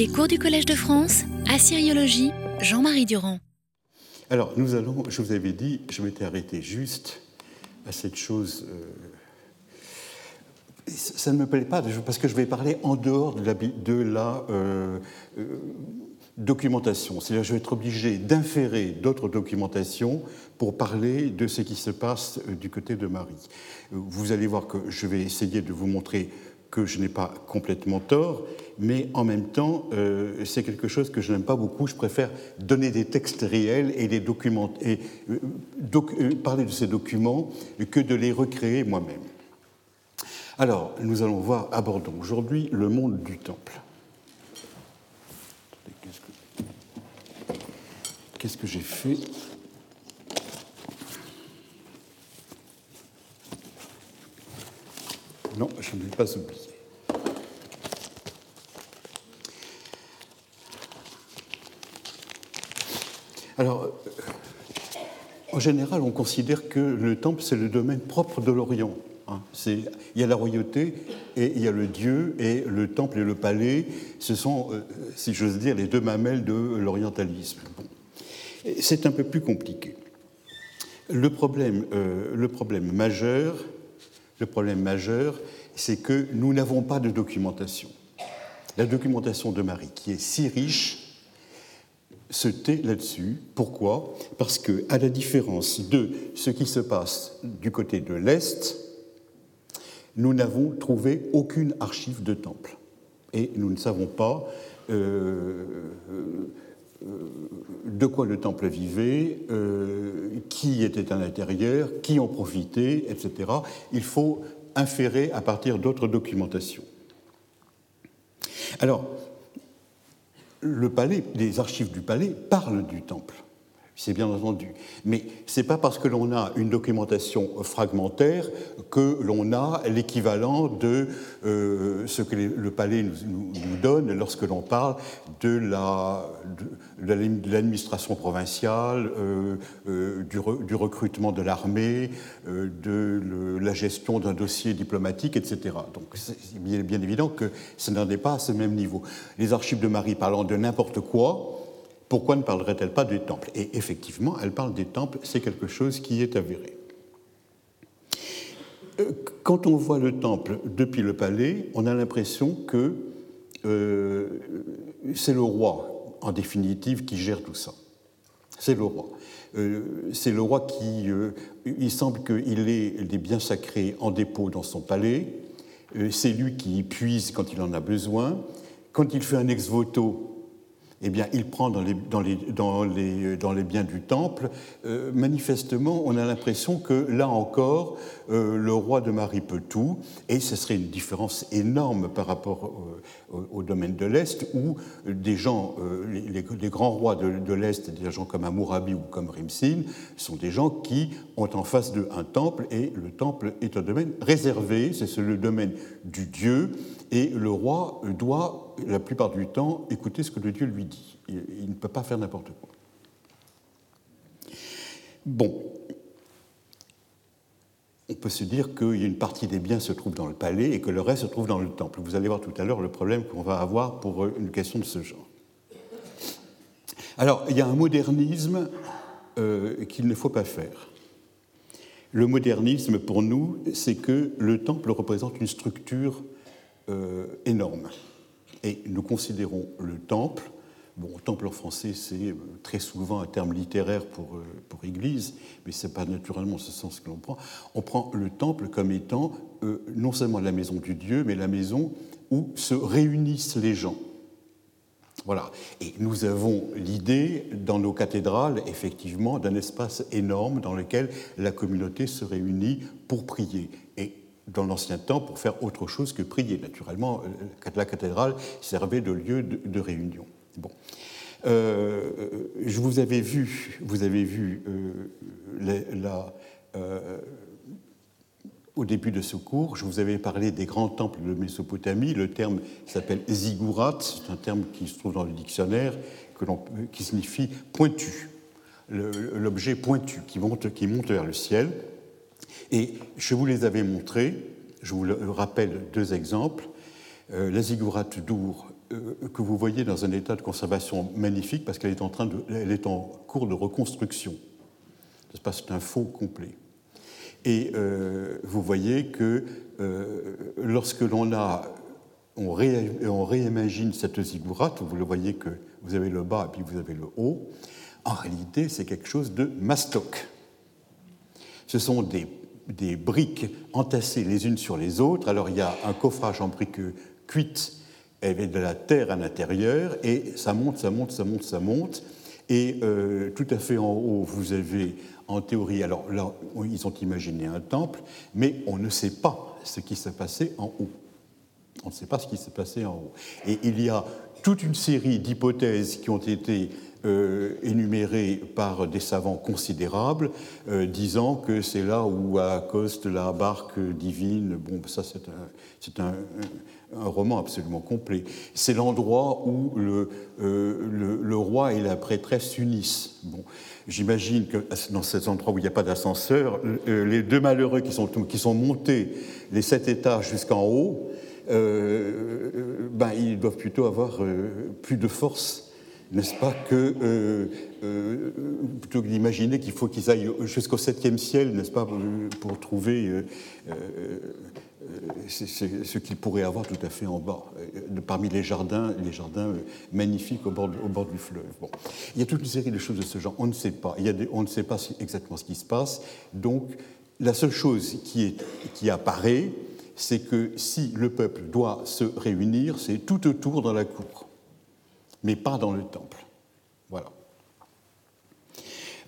Les cours du Collège de France, Assyriologie, Jean-Marie Durand. Alors, nous allons, je vous avais dit, je m'étais arrêté juste à cette chose. Euh, ça ne me plaît pas parce que je vais parler en dehors de la, euh, euh, documentation. C'est-à-dire je vais être obligé d'inférer d'autres documentations pour parler de ce qui se passe du côté de Marie. Vous allez voir que je vais essayer de vous montrer que je n'ai pas complètement tort, mais en même temps, euh, c'est quelque chose que je n'aime pas beaucoup. Je préfère donner des textes réels et, euh, euh, parler de ces documents que de les recréer moi-même. Alors, nous allons voir, abordons aujourd'hui le monde du temple. Qu'est-ce que j'ai fait Non, je ne l'ai pas oublié. Alors, euh, en général, on considère que le temple, c'est le domaine propre de l'Orient. Hein. Il y a la royauté et il y a le Dieu, et le temple et le palais, ce sont, euh, si j'ose dire, les deux mamelles de l'orientalisme. C'est un peu plus compliqué. Le problème, euh, le problème majeur, le problème majeur, c'est que nous n'avons pas de documentation. La documentation de Marie, qui est si riche, se tait là-dessus. Pourquoi? Parce que, à la différence de ce qui se passe du côté de l'Est, nous n'avons trouvé aucune archive de temple. Et nous ne savons pas euh, euh, de quoi le temple vivait, euh, qui était à l'intérieur, qui en profitait, etc. Il faut inférer à partir d'autres documentations. Alors, le palais, les archives du palais parlent du temple c'est bien entendu. Mais ce n'est pas parce que l'on a une documentation fragmentaire que l'on a l'équivalent de euh, ce que le palais nous, donne lorsque l'on parle de l'administration provinciale, euh, euh, du, recrutement de l'armée, de la gestion d'un dossier diplomatique, etc. Donc c'est bien, bien évident que ce n'en est pas à ce même niveau. Les archives de Marie parlant de n'importe quoi, pourquoi ne parlerait-elle pas des temples Et effectivement, elle parle des temples, c'est quelque chose qui est avéré. Euh, quand on voit le temple depuis le palais, on a l'impression que euh, c'est le roi, en définitive, qui gère tout ça. C'est le roi. Euh, c'est le roi qui. il semble qu'il ait des biens sacrés en dépôt dans son palais. c'est lui qui puise quand il en a besoin. Quand il fait un ex voto, eh bien, il prend dans les, biens du temple. Euh, manifestement, on a l'impression que là encore, euh, le roi de Marie peut tout, et ce serait une différence énorme par rapport au, domaine de l'Est, où des gens, euh, les, grands rois de, l'Est, des gens comme Amourabi ou comme Rimsin, sont des gens qui ont en face d'eux un temple, et le temple est un domaine réservé, c'est le domaine du Dieu, et le roi doit, la plupart du temps, écouter ce que le Dieu lui dit. Il, ne peut pas faire n'importe quoi. Bon, on peut se dire qu'il y a une partie des biens se trouve dans le palais et que le reste se trouve dans le temple. Vous allez voir tout à l'heure le problème qu'on va avoir pour une question de ce genre. Alors, il y a un modernisme euh, qu'il ne faut pas faire. Le modernisme, pour nous, c'est que le temple représente une structure euh, énorme. Et nous considérons le temple, bon, temple en français c'est euh, très souvent un terme littéraire pour, euh, pour église, mais ce n'est pas naturellement ce sens que l'on prend. On prend le temple comme étant non seulement la maison du Dieu, mais la maison où se réunissent les gens. Voilà. Et nous avons l'idée, dans nos cathédrales, effectivement, d'un espace énorme dans lequel la communauté se réunit pour prier. Et dans l'ancien temps pour faire autre chose que prier. Naturellement, euh, la cathédrale servait de lieu de, réunion. Bon. Euh, je vous avais vu, vous avez vu euh, au début de ce cours, je vous avais parlé des grands temples de Mésopotamie. Le terme s'appelle ziggurat, c'est un terme qui se trouve dans le dictionnaire, qui signifie pointu, l'objet pointu qui monte, qui monte vers le ciel. Et je vous les avais montrés, je vous rappelle deux exemples. Euh, la ziggourate d'Our que vous voyez dans un état de conservation magnifique parce qu'elle est, en est en cours de reconstruction. C'est un faux complet. Et vous voyez que lorsque l'on a on, réimagine cette ziggourate, vous le voyez que vous avez le bas et puis vous avez le haut, en réalité c'est quelque chose de mastoc. Ce sont des, briques entassées les unes sur les autres, alors il y a un coffrage en briques cuites avec de la terre à l'intérieur, et ça monte, ça monte, ça monte, ça monte, et euh, tout à fait en haut, vous avez en théorie, alors là, ils ont imaginé un temple, mais on ne sait pas ce qui s'est passé en haut. On ne sait pas ce qui s'est passé en haut. Et il y a toute une série d'hypothèses qui ont été euh, par des savants considérables, euh, disant que c'est là où accoste la barque divine. Bon, ça c'est un, roman absolument complet. C'est l'endroit où le, euh, le, roi et la prêtresse s'unissent. Bon, J'imagine que dans cet endroit où il n'y a pas d'ascenseur, les deux malheureux qui sont, qui sont montés les sept étages jusqu'en haut, euh, ben, ils doivent plutôt avoir euh, plus de force, n'est-ce pas, que euh, plutôt que d'imaginer qu'il faut qu'ils aillent jusqu'au septième ciel, n'est-ce pas, pour trouver ce qu'ils pourraient avoir tout à fait en bas, parmi les jardins, les jardins magnifiques au bord, du fleuve. Bon. Il y a toute une série de choses de ce genre. On ne sait pas. On ne sait pas exactement ce qui se passe. Donc, la seule chose qui, qui apparaît, c'est que si le peuple doit se réunir, c'est tout autour dans la cour, mais pas dans le temple. Voilà.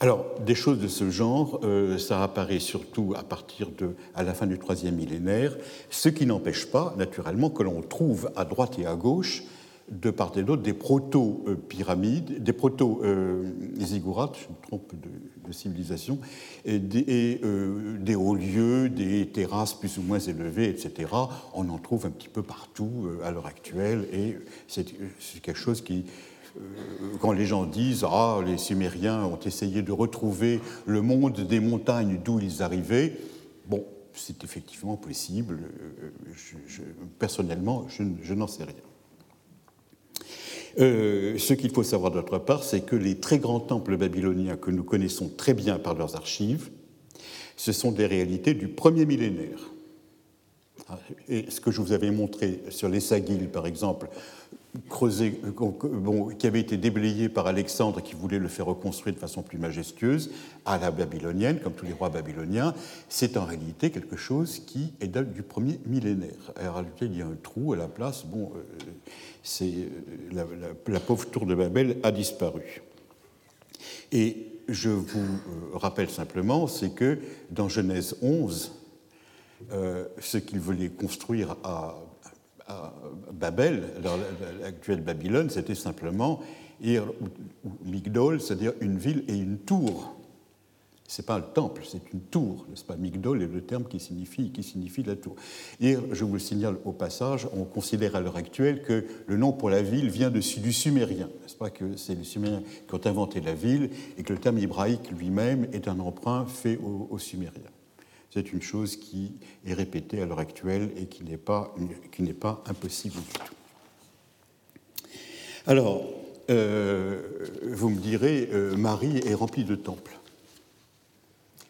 Alors, des choses de ce genre, euh, ça apparaît surtout à partir de, à la fin du troisième millénaire, ce qui n'empêche pas, naturellement, que l'on trouve à droite et à gauche de part et d'autre des proto-pyramides, des proto-ziggourats, je me trompe de, civilisation, et, des, euh, des, hauts lieux, des terrasses plus ou moins élevées, etc. On en trouve un petit peu partout euh, à l'heure actuelle, et c'est quelque chose qui, euh, quand les gens disent Ah, les Sumériens ont essayé de retrouver le monde des montagnes d'où ils arrivaient, bon, c'est effectivement possible. personnellement, je n'en sais rien. Euh, ce qu'il faut savoir d'autre part, c'est que les très grands temples babyloniens que nous connaissons très bien par leurs archives, ce sont des réalités du premier millénaire. Et ce que je vous avais montré sur les Sagiles, par exemple, creusé, bon, qui avait été déblayé par Alexandre qui voulait le faire reconstruire de façon plus majestueuse à la babylonienne, comme tous les rois babyloniens, c'est en réalité quelque chose qui est du premier millénaire. Réalité, il y a un trou à la place. Bon, euh, c'est la, la, pauvre tour de Babel a disparu. Et je vous euh, rappelle simplement, c'est que dans Genèse 11, euh, ce qu'il voulait construire à Babel, l'actuelle Babylone, c'était simplement Ir Migdol, c'est-à-dire une ville et une tour. Ce n'est pas le temple, c'est une tour, n'est-ce pas? Migdol est le terme qui signifie, qui signifie la tour. Ir, je vous le signale au passage, on considère à l'heure actuelle que le nom pour la ville vient de, du sumérien, n'est-ce pas? Que c'est les Sumériens qui ont inventé la ville et que le terme hébraïque lui-même est un emprunt fait aux Sumériens c'est une chose qui est répétée à l'heure actuelle et qui n'est pas, impossible du tout. Alors, euh, vous me direz, euh, Marie est remplie de temples.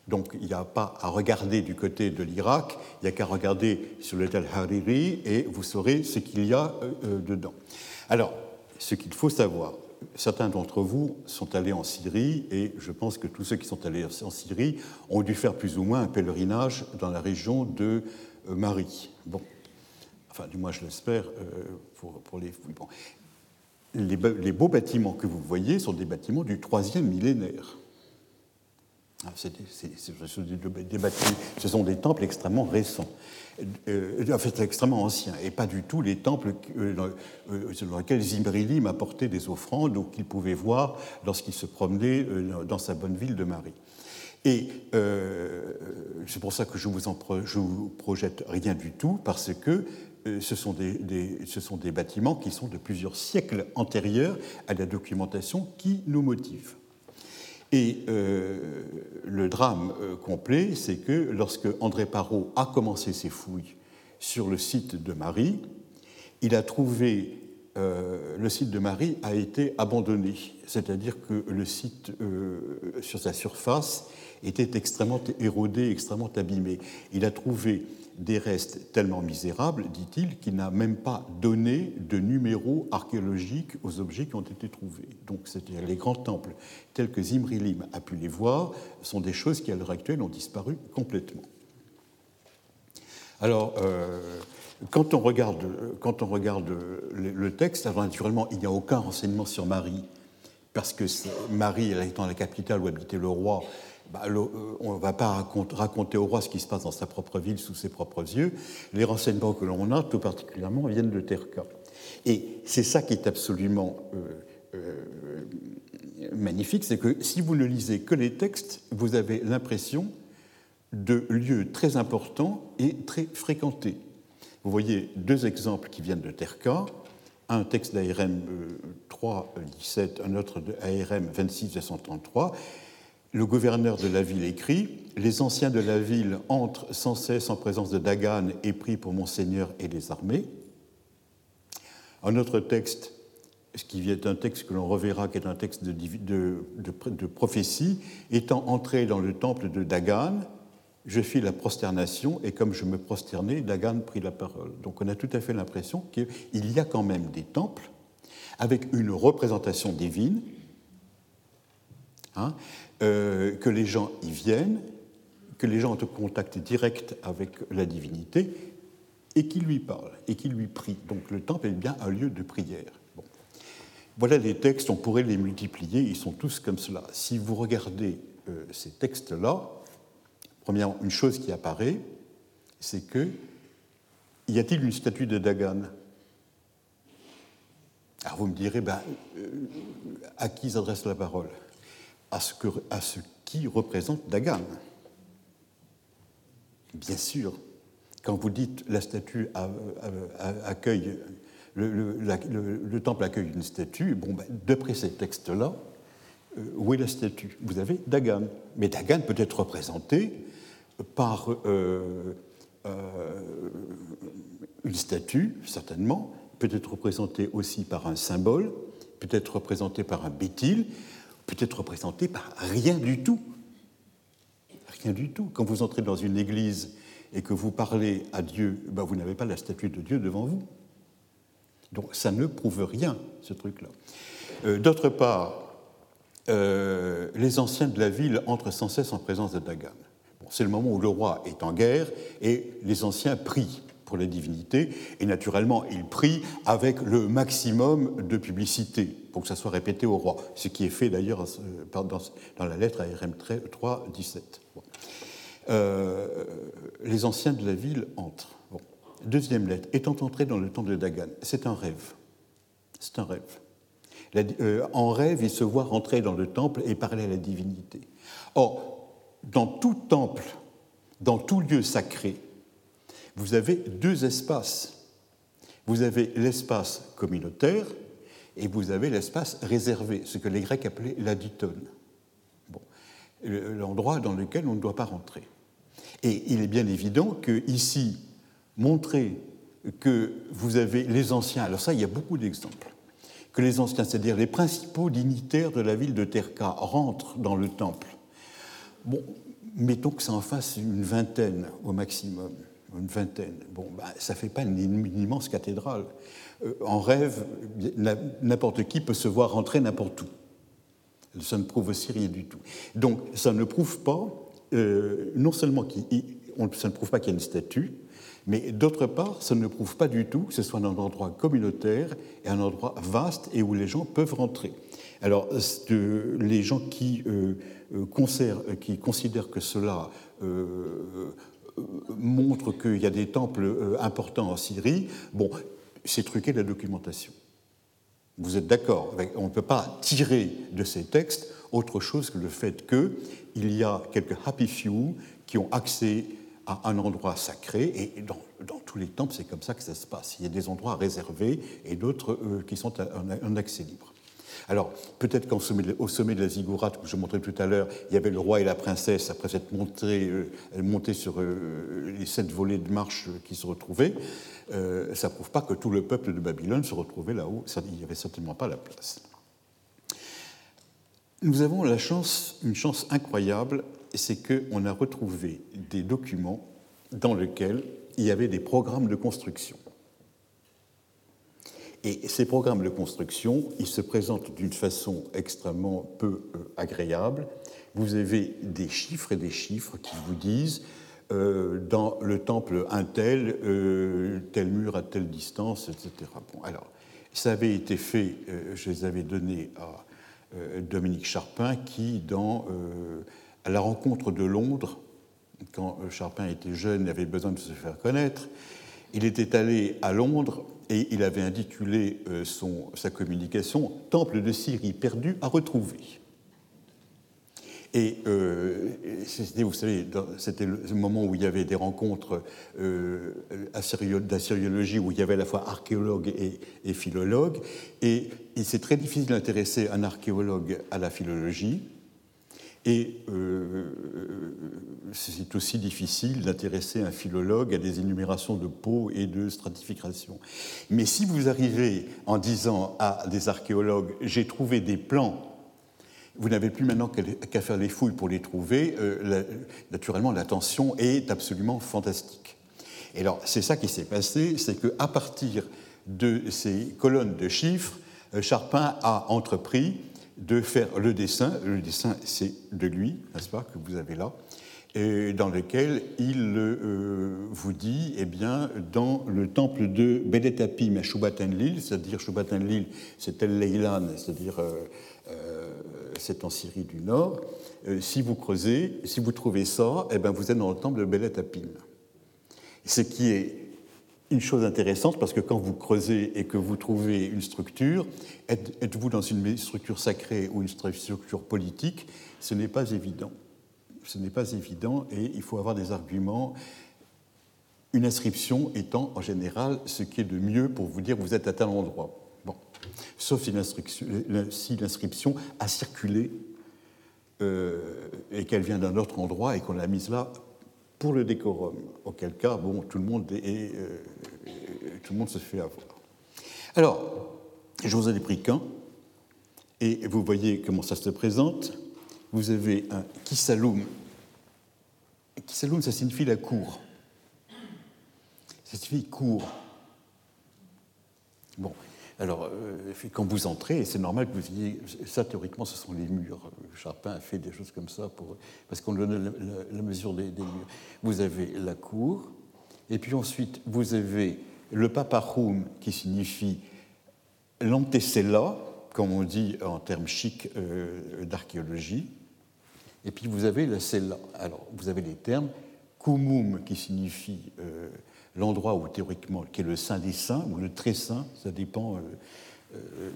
Donc il n'y a pas à regarder du côté de l'Irak, il n'y a qu'à regarder sur le Tel Hariri et vous saurez ce qu'il y a euh, dedans. Alors, ce qu'il faut savoir, certains d'entre vous sont allés en Syrie et je pense que tous ceux qui sont allés en Syrie ont dû faire plus ou moins un pèlerinage dans la région de euh, Marie. Bon, enfin, du moins je l'espère euh, pour, les. Les, les, beaux bâtiments que vous voyez sont des bâtiments du troisième millénaire. Ah, ce sont des temples extrêmement récents, euh, en fait extrêmement anciens, et pas du tout les temples euh, euh, dans lesquels Zimrilim apportait des offrandes ou qu'il pouvait voir lorsqu'il se promenait dans sa bonne ville de Marie. Et c'est pour ça que je vous, vous projette rien du tout, parce que ce sont des bâtiments qui sont de plusieurs siècles antérieurs à la documentation qui nous motive. Et euh, le drame euh, complet, c'est que lorsque André Parot a commencé ses fouilles sur le site de Marie, il a trouvé le site de Marie a été abandonné, c'est-à-dire que le site sur sa surface était extrêmement érodé, extrêmement abîmé. Il a trouvé des restes tellement misérables, dit-il, qu'il n'a même pas donné de numéro archéologique aux objets qui ont été trouvés. Donc, c'est-à-dire les grands temples tels que Zimrilim a pu les voir sont des choses qui, à l'heure actuelle, ont disparu complètement. Alors, euh, quand on regarde, quand on regarde le, texte, naturellement, il n'y a aucun renseignement sur Marie, parce que Marie, étant la capitale où habitait le roi, bah, euh, on ne va pas raconter au roi ce qui se passe dans sa propre ville sous ses propres yeux. Les renseignements que l'on a, tout particulièrement, viennent de Terka. Et c'est ça qui est absolument euh, euh, magnifique, c'est que si vous ne lisez que les textes, vous avez l'impression de lieux très importants et très fréquentés. Vous voyez deux exemples qui viennent de Terka, un texte d'ARM 3.17, un autre d'ARM 26.233, le gouverneur de la ville écrit Les anciens de la ville entrent sans cesse en présence de Dagan et prient pour Monseigneur et les armées. Un autre texte, ce qui est un texte que l'on reverra, qui est un texte de, prophétie, étant entré dans le temple de Dagan, je fis la prosternation et comme je me prosternais, Dagan prit la parole. Donc on a tout à fait l'impression qu'il y a quand même des temples avec une représentation divine. Hein, euh, que les gens y viennent, que les gens ont un contact direct avec la divinité et qui lui parlent et qui lui prient. Donc le temple est bien un lieu de prière. Voilà les textes, on pourrait les multiplier, ils sont tous comme cela. Si vous regardez euh, ces textes-là, premièrement, une chose qui apparaît, c'est que y a-t-il une statue de Dagan? Alors vous me direz, ben, euh, à qui s'adresse la parole? À ce, qui représente Dagan. Bien sûr, quand vous dites la statue accueille, le, temple accueille une statue, bon, ben, d'après ces textes-là, euh, où est la statue? Vous avez Dagan. Mais Dagan peut être représenté par euh, euh, une statue, certainement, peut être représenté aussi par un symbole, peut être représenté par un bétil, peut être représenté par rien du tout. Rien du tout. Quand vous entrez dans une église et que vous parlez à Dieu, ben vous n'avez pas la statue de Dieu devant vous. Donc ça ne prouve rien, ce truc-là. Euh, d'autre part, euh, les anciens de la ville entrent sans cesse en présence de Dagan. Bon, c'est le moment où le roi est en guerre et les anciens prient pour la divinité, et naturellement, ils prient avec le maximum de publicité pour que ça soit répété au roi, ce qui est fait d'ailleurs dans la lettre à RM 3, 17. les anciens de la ville entrent. Deuxième lettre, étant entrés dans le temple de Dagan, c'est un rêve. C'est un rêve. Euh, en rêve, ils se voient rentrer dans le temple et parler à la divinité. Or, dans tout temple, dans tout lieu sacré, vous avez deux espaces. Vous avez l'espace communautaire et vous avez l'espace réservé, ce que les Grecs appelaient l'aditon, bon, l'endroit dans lequel on ne doit pas rentrer. Et il est bien évident que ici, montrer que vous avez les anciens, alors ça, il y a beaucoup d'exemples, que les anciens, c'est-à-dire les principaux dignitaires de la ville de Terka, rentrent dans le temple. Bon, mettons que ça en fasse une vingtaine au maximum une vingtaine. Bon, bah, ça ne fait pas une, immense cathédrale. Euh, en rêve, n'importe qui peut se voir rentrer n'importe où. Ça ne prouve aussi rien du tout. Donc, ça ne prouve pas, euh, non seulement qu'il, ça ne prouve pas qu'il y a une statue, mais d'autre part, ça ne prouve pas du tout que ce soit un endroit communautaire et un endroit vaste et où les gens peuvent rentrer. Alors, les gens qui, euh, qui considèrent que cela montre qu'il y a des temples euh, importants en Syrie, bon, c'est truqué la documentation. Vous êtes d'accord On ne peut pas tirer de ces textes autre chose que le fait qu'il y a quelques happy few qui ont accès à un endroit sacré, et dans, tous les temples, c'est comme ça que ça se passe. Il y a des endroits réservés et d'autres euh, qui sont en accès libre. Alors, peut-être qu'au sommet, de la ziggourate, que je montrais tout à l'heure, il y avait le roi et la princesse, après cette montée, euh, sur euh, les sept volets de marche qui se retrouvaient. Euh, ça ne prouve pas que tout le peuple de Babylone se retrouvait là-haut. Il n'y avait certainement pas la place. Nous avons la chance, une chance incroyable, c'est qu'on a retrouvé des documents dans lesquels il y avait des programmes de construction. Et ces programmes de construction, ils se présentent d'une façon extrêmement peu euh, agréable. Vous avez des chiffres et des chiffres qui vous disent euh, dans le temple un tel, euh, tel mur à telle distance, etc. Bon, alors, ça avait été fait, je les avais donnés à Dominique Charpin, qui, à la rencontre de Londres, quand Charpin était jeune et avait besoin de se faire connaître, il était allé à Londres et il avait intitulé euh, son, sa communication Temple de Syrie perdu à retrouver. Et euh, vous savez, c'était le moment où il y avait des rencontres euh, d'assyriologie, où il y avait à la fois archéologues et, et philologues. Et c'est très difficile d'intéresser un archéologue à la philologie. Et euh, c'est aussi difficile d'intéresser un philologue à des énumérations de peaux et de stratification. Mais si vous arrivez en disant à des archéologues j'ai trouvé des plans, vous n'avez plus maintenant qu'à faire les fouilles pour les trouver, euh, naturellement l'attention est absolument fantastique. Et alors c'est ça qui s'est passé, c'est qu'à partir de ces colonnes de chiffres, euh, Charpin a entrepris de faire le dessin. Le dessin, c'est de lui, n'est-ce pas, que vous avez là, et dans lequel il euh, vous dit, eh bien, dans le temple de Beletapim à Shubatanlil, c'est-à-dire Shubatanlil, c'est El Leilan, c'est-à-dire euh, euh, c'est en Syrie du Nord. si vous creusez, si vous trouvez ça, eh bien, vous êtes dans le temple de Beletapim. Ce qui est une chose intéressante parce que quand vous creusez et que vous trouvez une structure, êtes-vous dans une structure sacrée ou une structure politique? Ce n'est pas évident. Ce n'est pas évident et il faut avoir des arguments. Une inscription étant en général ce qui est de mieux pour vous dire vous êtes à tel endroit. Bon. Sauf si l'inscription a circulé euh, et qu'elle vient d'un autre endroit et qu'on l'a mise là pour le décorum, auquel cas, bon, tout le monde, est, euh, tout le monde se fait avoir. Alors, je vous ai pris qu'un, et vous voyez comment ça se présente. Vous avez un kisaloum. Kisaloum, ça signifie la cour. Ça signifie cour. Bon, alors, euh, quand vous entrez, c'est normal que vous ayez. Ça, théoriquement, ce sont les murs. Charpin a fait des choses comme ça pour, parce qu'on donne la, mesure des, murs. Vous avez la cour, et puis ensuite, vous avez le paparum, qui signifie l'antecella, comme on dit en termes chics euh, d'archéologie. Et puis vous avez la cella. Alors, vous avez les termes kumum, qui signifie. Euh, l'endroit où théoriquement, qui est le saint des saints, ou le très saint, ça dépend euh,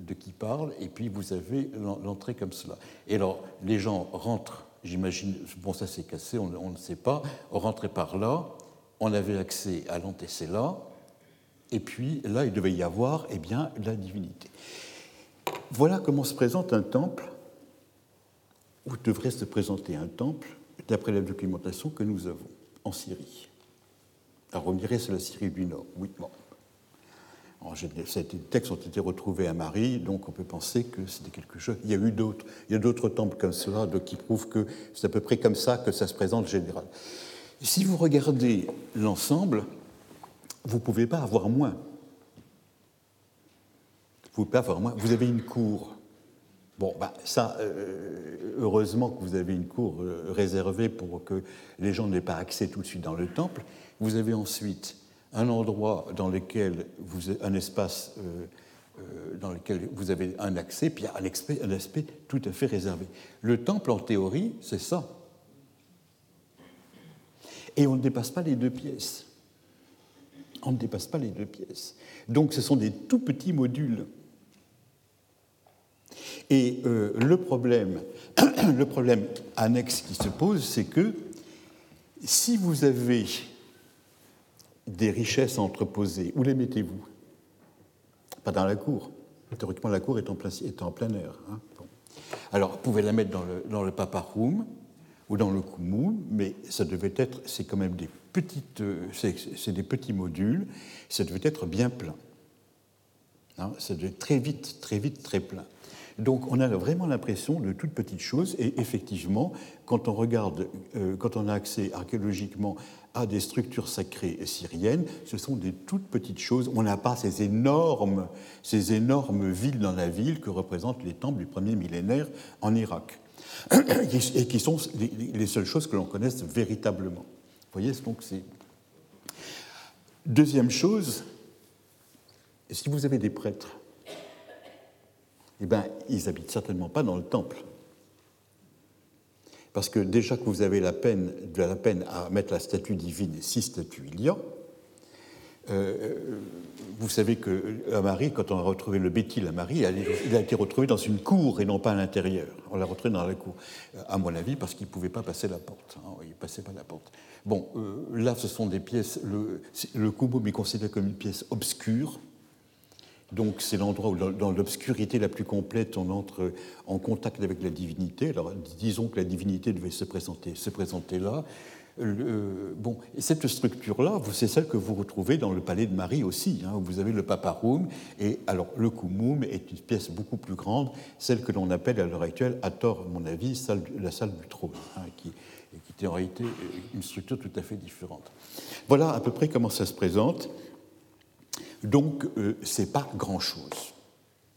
de qui parle, et puis vous avez l'entrée comme cela. Et alors, les gens rentrent, j'imagine, bon ça s'est cassé, on, ne sait pas, on rentrait par là, on avait accès à là, et puis là, il devait y avoir eh bien, la divinité. Voilà comment se présente un temple, ou devrait se présenter un temple, d'après la documentation que nous avons en Syrie. Alors on dirait c'est la Syrie du Nord. Oui, bon. ces textes ont été retrouvés à Marie, donc on peut penser que c'était quelque chose. Il y a eu d'autres, il y a d'autres temples comme cela qui prouvent que c'est à peu près comme ça que ça se présente en général. Si vous regardez l'ensemble, vous ne pouvez pas avoir moins. Vous pouvez pas avoir moins. Vous avez une cour. Bon, bah, ça, euh, heureusement que vous avez une cour euh, réservée pour que les gens n'aient pas accès tout de suite dans le temple. Vous avez ensuite un endroit dans lequel vous un espace euh, dans lequel vous avez un accès, puis un aspect, un aspect tout à fait réservé. Le temple, en théorie, c'est ça. Et on ne dépasse pas les deux pièces. On ne dépasse pas les deux pièces. Donc ce sont des tout petits modules. Et euh, le, problème, le problème annexe qui se pose, c'est que si vous avez des richesses entreposées. Où les mettez-vous? Pas dans la cour. Théoriquement, la cour est en plein, air. Hein. Alors, vous pouvez la mettre dans le, le paparum ou dans le kumum, mais ça devait être, c'est quand même des petites, c'est des petits modules, ça devait être bien plein. Hein, ça devait être très vite, très vite, très plein. Donc on a vraiment l'impression de toutes petites choses, et effectivement, quand on regarde, euh, quand on a accès archéologiquement à des structures sacrées syriennes, ce sont des toutes petites choses. On n'a pas ces énormes, ces énormes villes dans la ville que représentent les temples du premier millénaire en Irak, et qui sont les seules choses que l'on connaisse véritablement. Vous voyez, donc c'est. Deuxième chose, si vous avez des prêtres eh bien, ils n'habitent certainement pas dans le temple. Parce que déjà que vous avez la peine, de la peine à mettre la statue divine, si statue il y a, euh, vous savez que à Marie, quand on a retrouvé le Béthil à Marie, il a été retrouvé dans une cour et non pas à l'intérieur. On l'a retrouvé dans la cour, à mon avis, parce qu'il ne pouvait pas passer la porte. Hein, il ne passait pas la porte. Bon, euh, là, ce sont des pièces. Le, le est considéré comme une pièce obscure, donc c'est l'endroit où, dans l'obscurité la plus complète, on entre en contact avec la divinité. Alors disons que la divinité devait se présenter, se présenter là. Bon, et cette structure-là, c'est celle que vous retrouvez dans le palais de Marie aussi. Hein, où vous avez le paparum, et alors le kumum est une pièce beaucoup plus grande, celle que l'on appelle à l'heure actuelle, à tort, à mon avis, la salle du trône, hein, qui, qui est en réalité une structure tout à fait différente. Voilà à peu près comment ça se présente. Donc, euh, ce n'est pas grand-chose.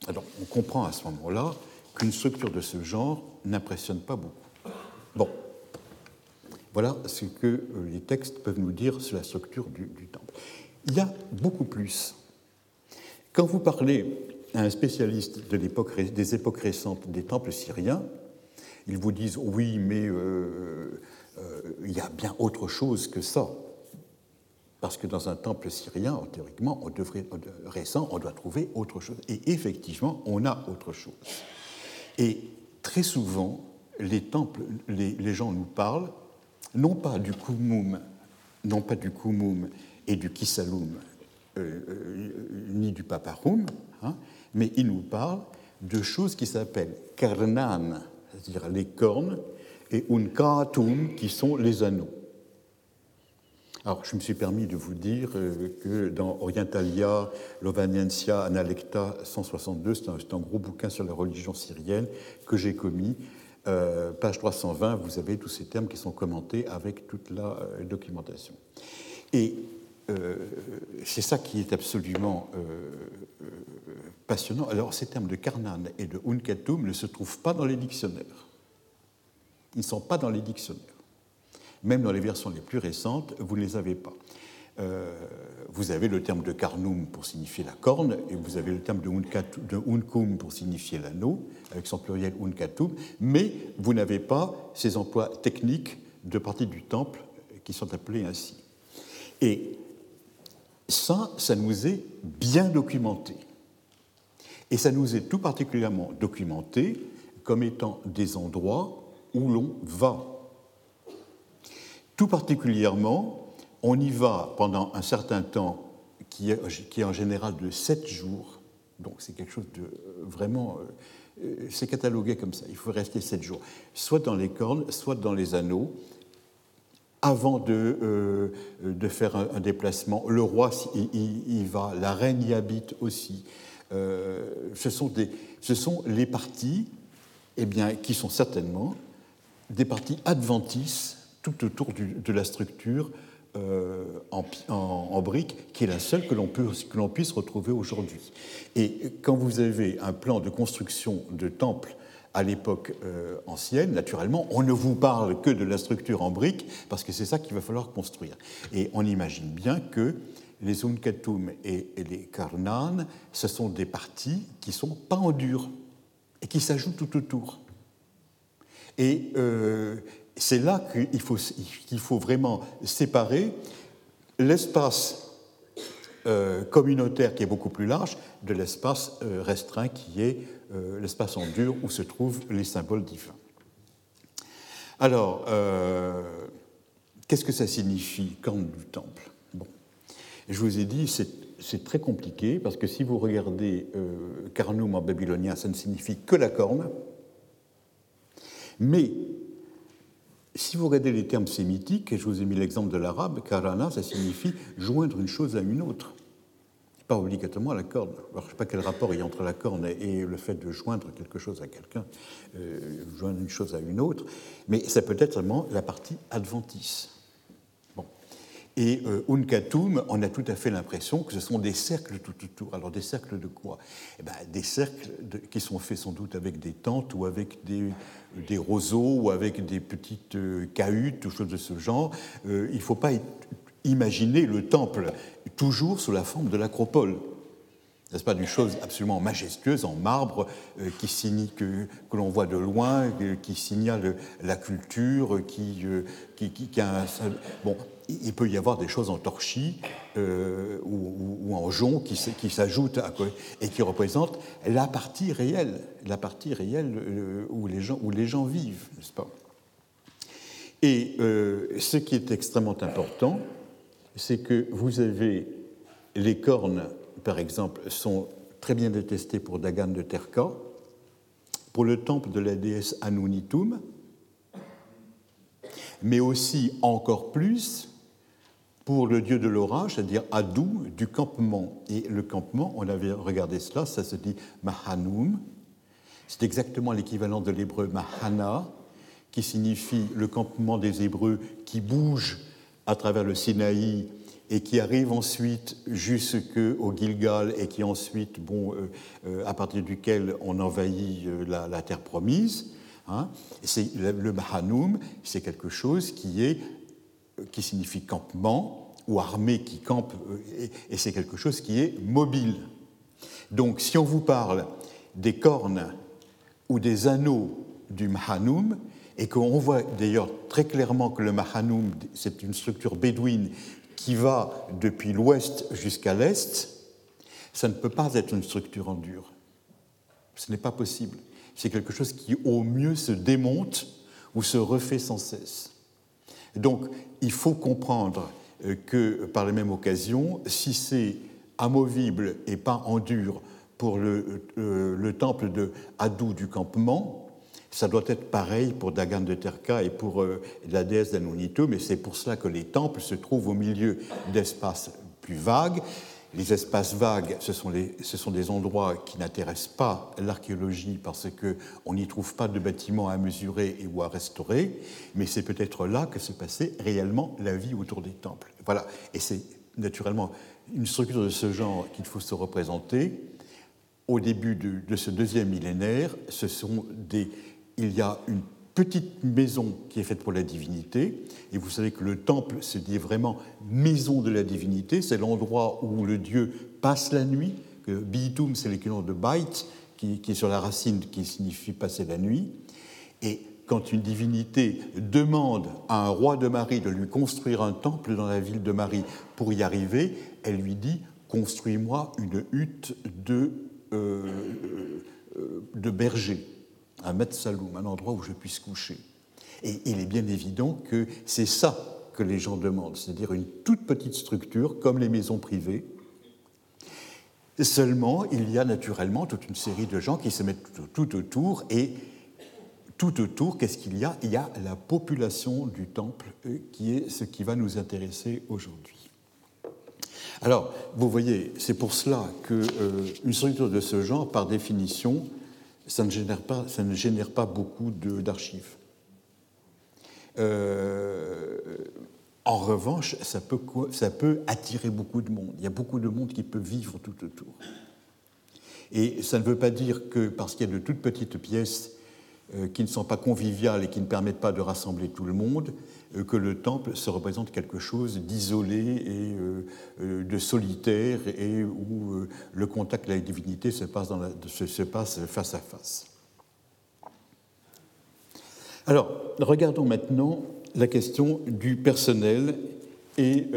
Alors, on comprend à ce moment-là qu'une structure de ce genre n'impressionne pas beaucoup. Bon, voilà ce que euh, les textes peuvent nous dire sur la structure du, temple. Il y a beaucoup plus. Quand vous parlez à un spécialiste de des époques récentes des temples syriens, ils vous disent oui, mais euh, il y a bien autre chose que ça. Parce que dans un temple syrien, théoriquement, on devrait, récent, on doit trouver autre chose. Et effectivement, on a autre chose. Et très souvent, les temples, les, gens nous parlent non pas du kumum, non pas du kumum et du kisaloum, euh, euh, ni du paparum, hein, mais ils nous parlent de choses qui s'appellent karnan, c'est-à-dire les cornes, et unkatum, qui sont les anneaux. Alors, je me suis permis de vous dire euh, que dans Orientalia, Lovaniensia, Analecta 162, c'est un, gros bouquin sur la religion syrienne que j'ai commis. Euh, page 320, vous avez tous ces termes qui sont commentés avec toute la euh, documentation. Et c'est ça qui est absolument passionnant. Alors, ces termes de Karnan et de Unkatum ne se trouvent pas dans les dictionnaires. Ils ne sont pas dans les dictionnaires. Même dans les versions les plus récentes, vous ne les avez pas. Euh, vous avez le terme de carnum pour signifier la corne, et vous avez le terme de, unkum pour signifier l'anneau, avec son pluriel unkatum, mais vous n'avez pas ces emplois techniques de partie du temple qui sont appelés ainsi. Et ça, ça nous est bien documenté. Et ça nous est tout particulièrement documenté comme étant des endroits où l'on va tout particulièrement, on y va pendant un certain temps qui est, en général de sept jours. Donc c'est quelque chose de euh, vraiment... Euh, euh, c'est catalogué comme ça. Il faut rester sept jours. Soit dans les cornes, soit dans les anneaux, avant de, de faire un, déplacement. Le roi y, va, la reine y habite aussi. ce, sont des, ce sont les parties eh bien, qui sont certainement des parties adventices tout autour de la structure euh, en, briques, qui est la seule que l'on puisse retrouver aujourd'hui. Et quand vous avez un plan de construction de temple à l'époque euh, ancienne, naturellement, on ne vous parle que de la structure en briques, parce que c'est ça qu'il va falloir construire. Et on imagine bien que les Unkatum et, les Karnan, ce sont des parties qui sont pas en dur et qui s'ajoutent tout autour. Et euh, c'est là qu'il faut, vraiment séparer l'espace euh, communautaire qui est beaucoup plus large de l'espace euh, restreint qui est euh, l'espace en dur où se trouvent les symboles divins. Alors, qu'est-ce que ça signifie, corne du temple? Bon. Je vous ai dit, c'est très compliqué parce que si vous regardez Carnum en babylonien, ça ne signifie que la corne. Si vous regardez les termes sémitiques, et je vous ai mis l'exemple de l'arabe, karana, ça signifie joindre une chose à une autre pas obligatoirement la corne. Alors, je ne sais pas quel rapport il y a entre la corne et le fait de joindre quelque chose à quelqu'un, euh, joindre une chose à une autre, mais ça peut être seulement la partie adventice. Et euh, Unkatum, on a tout à fait l'impression que ce sont des cercles tout autour. Alors des cercles de quoi? Eh ben, Des cercles qui sont faits sans doute avec des tentes ou avec des, roseaux ou avec des petites euh, cahutes ou choses de ce genre. Euh, il ne faut pas imaginer le temple toujours sous la forme de l'acropole. N'est-ce pas, d'une chose absolument majestueuse en marbre euh, qui signe, que, l'on voit de loin, qui signale la culture, qui, euh, qui, qui, a un, bon, il peut y avoir des choses en torchis ou, ou, en jonc qui, s'ajoutent et qui représentent la partie réelle, la partie réelle où les gens, où les gens vivent, n'est-ce pas? Et ce qui est extrêmement important, c'est que vous avez les cornes, par exemple, sont très bien détestées pour Dagan de Terka, pour le temple de la déesse Anunitum, mais aussi encore plus pour le dieu de l'orage, c'est-à-dire Adou, du campement. Et le campement, on avait regardé cela, ça se dit Mahanum. C'est exactement l'équivalent de l'hébreu Mahana, qui signifie le campement des Hébreux qui bouge à travers le Sinaï et qui arrive ensuite jusqu'au Gilgal et qui ensuite, bon, euh, euh, à partir duquel on envahit euh, la, terre promise. Hein. C'est, le Mahanoum, c'est quelque chose qui, est, qui signifie campement ou armée qui campe, et, et c'est quelque chose qui est mobile. Donc si on vous parle des cornes ou des anneaux du Mahanoum, et qu'on voit d'ailleurs très clairement que le Mahanoum, c'est une structure bédouine qui va depuis l'ouest jusqu'à l'est, ça ne peut pas être une structure en dur. Ce n'est pas possible. C'est quelque chose qui, au mieux, se démonte ou se refait sans cesse. Donc, il faut comprendre euh, que, par la même occasion, si c'est amovible et pas en dur pour le, euh, le temple de Hadou du campement, ça doit être pareil pour Dagan de Terka et pour euh, la déesse d'Anunito, mais c'est pour cela que les temples se trouvent au milieu d'espaces plus vagues. Les espaces vagues, ce sont, des endroits qui n'intéressent pas l'archéologie parce qu'on n'y trouve pas de bâtiments à mesurer et ou à restaurer, mais c'est peut-être là que se passait réellement la vie autour des temples. Voilà, et c'est naturellement une structure de ce genre qu'il faut se représenter. Au début de, de ce deuxième millénaire, ce sont des, il y a une petite maison qui est faite pour la divinité, et vous savez que le temple dit vraiment maison de la divinité, c'est l'endroit où le dieu passe la nuit, bitum c'est l'équivalent de bait, qui, qui, est sur la racine qui signifie passer la nuit, et quand une divinité demande à un roi de Marie de lui construire un temple dans la ville de Marie pour y arriver, elle lui dit construis-moi une hutte de, euh, euh, de berger un Saloum, un endroit où je puisse coucher. Et il est bien évident que c'est ça que les gens demandent, c'est-à-dire une toute petite structure comme les maisons privées. Seulement, il y a naturellement toute une série de gens qui se mettent tout, autour et tout autour, qu'est-ce qu'il y a? Il y a la population du temple euh, qui est ce qui va nous intéresser aujourd'hui. Alors, vous voyez, c'est pour cela qu'une euh, structure de ce genre, par définition, ça ne génère pas, ça ne génère pas beaucoup d'archives. Euh, en revanche, ça peut, ça peut attirer beaucoup de monde. Il y a beaucoup de monde qui peut vivre tout autour. Et ça ne veut pas dire que parce qu'il y a de toutes petites pièces qui ne sont pas conviviales et qui ne permettent pas de rassembler tout le monde, euh, que le temple se représente quelque chose d'isolé et euh, de solitaire et où le contact avec la divinité se passe, se passe face à face. Alors, regardons maintenant la question du personnel et,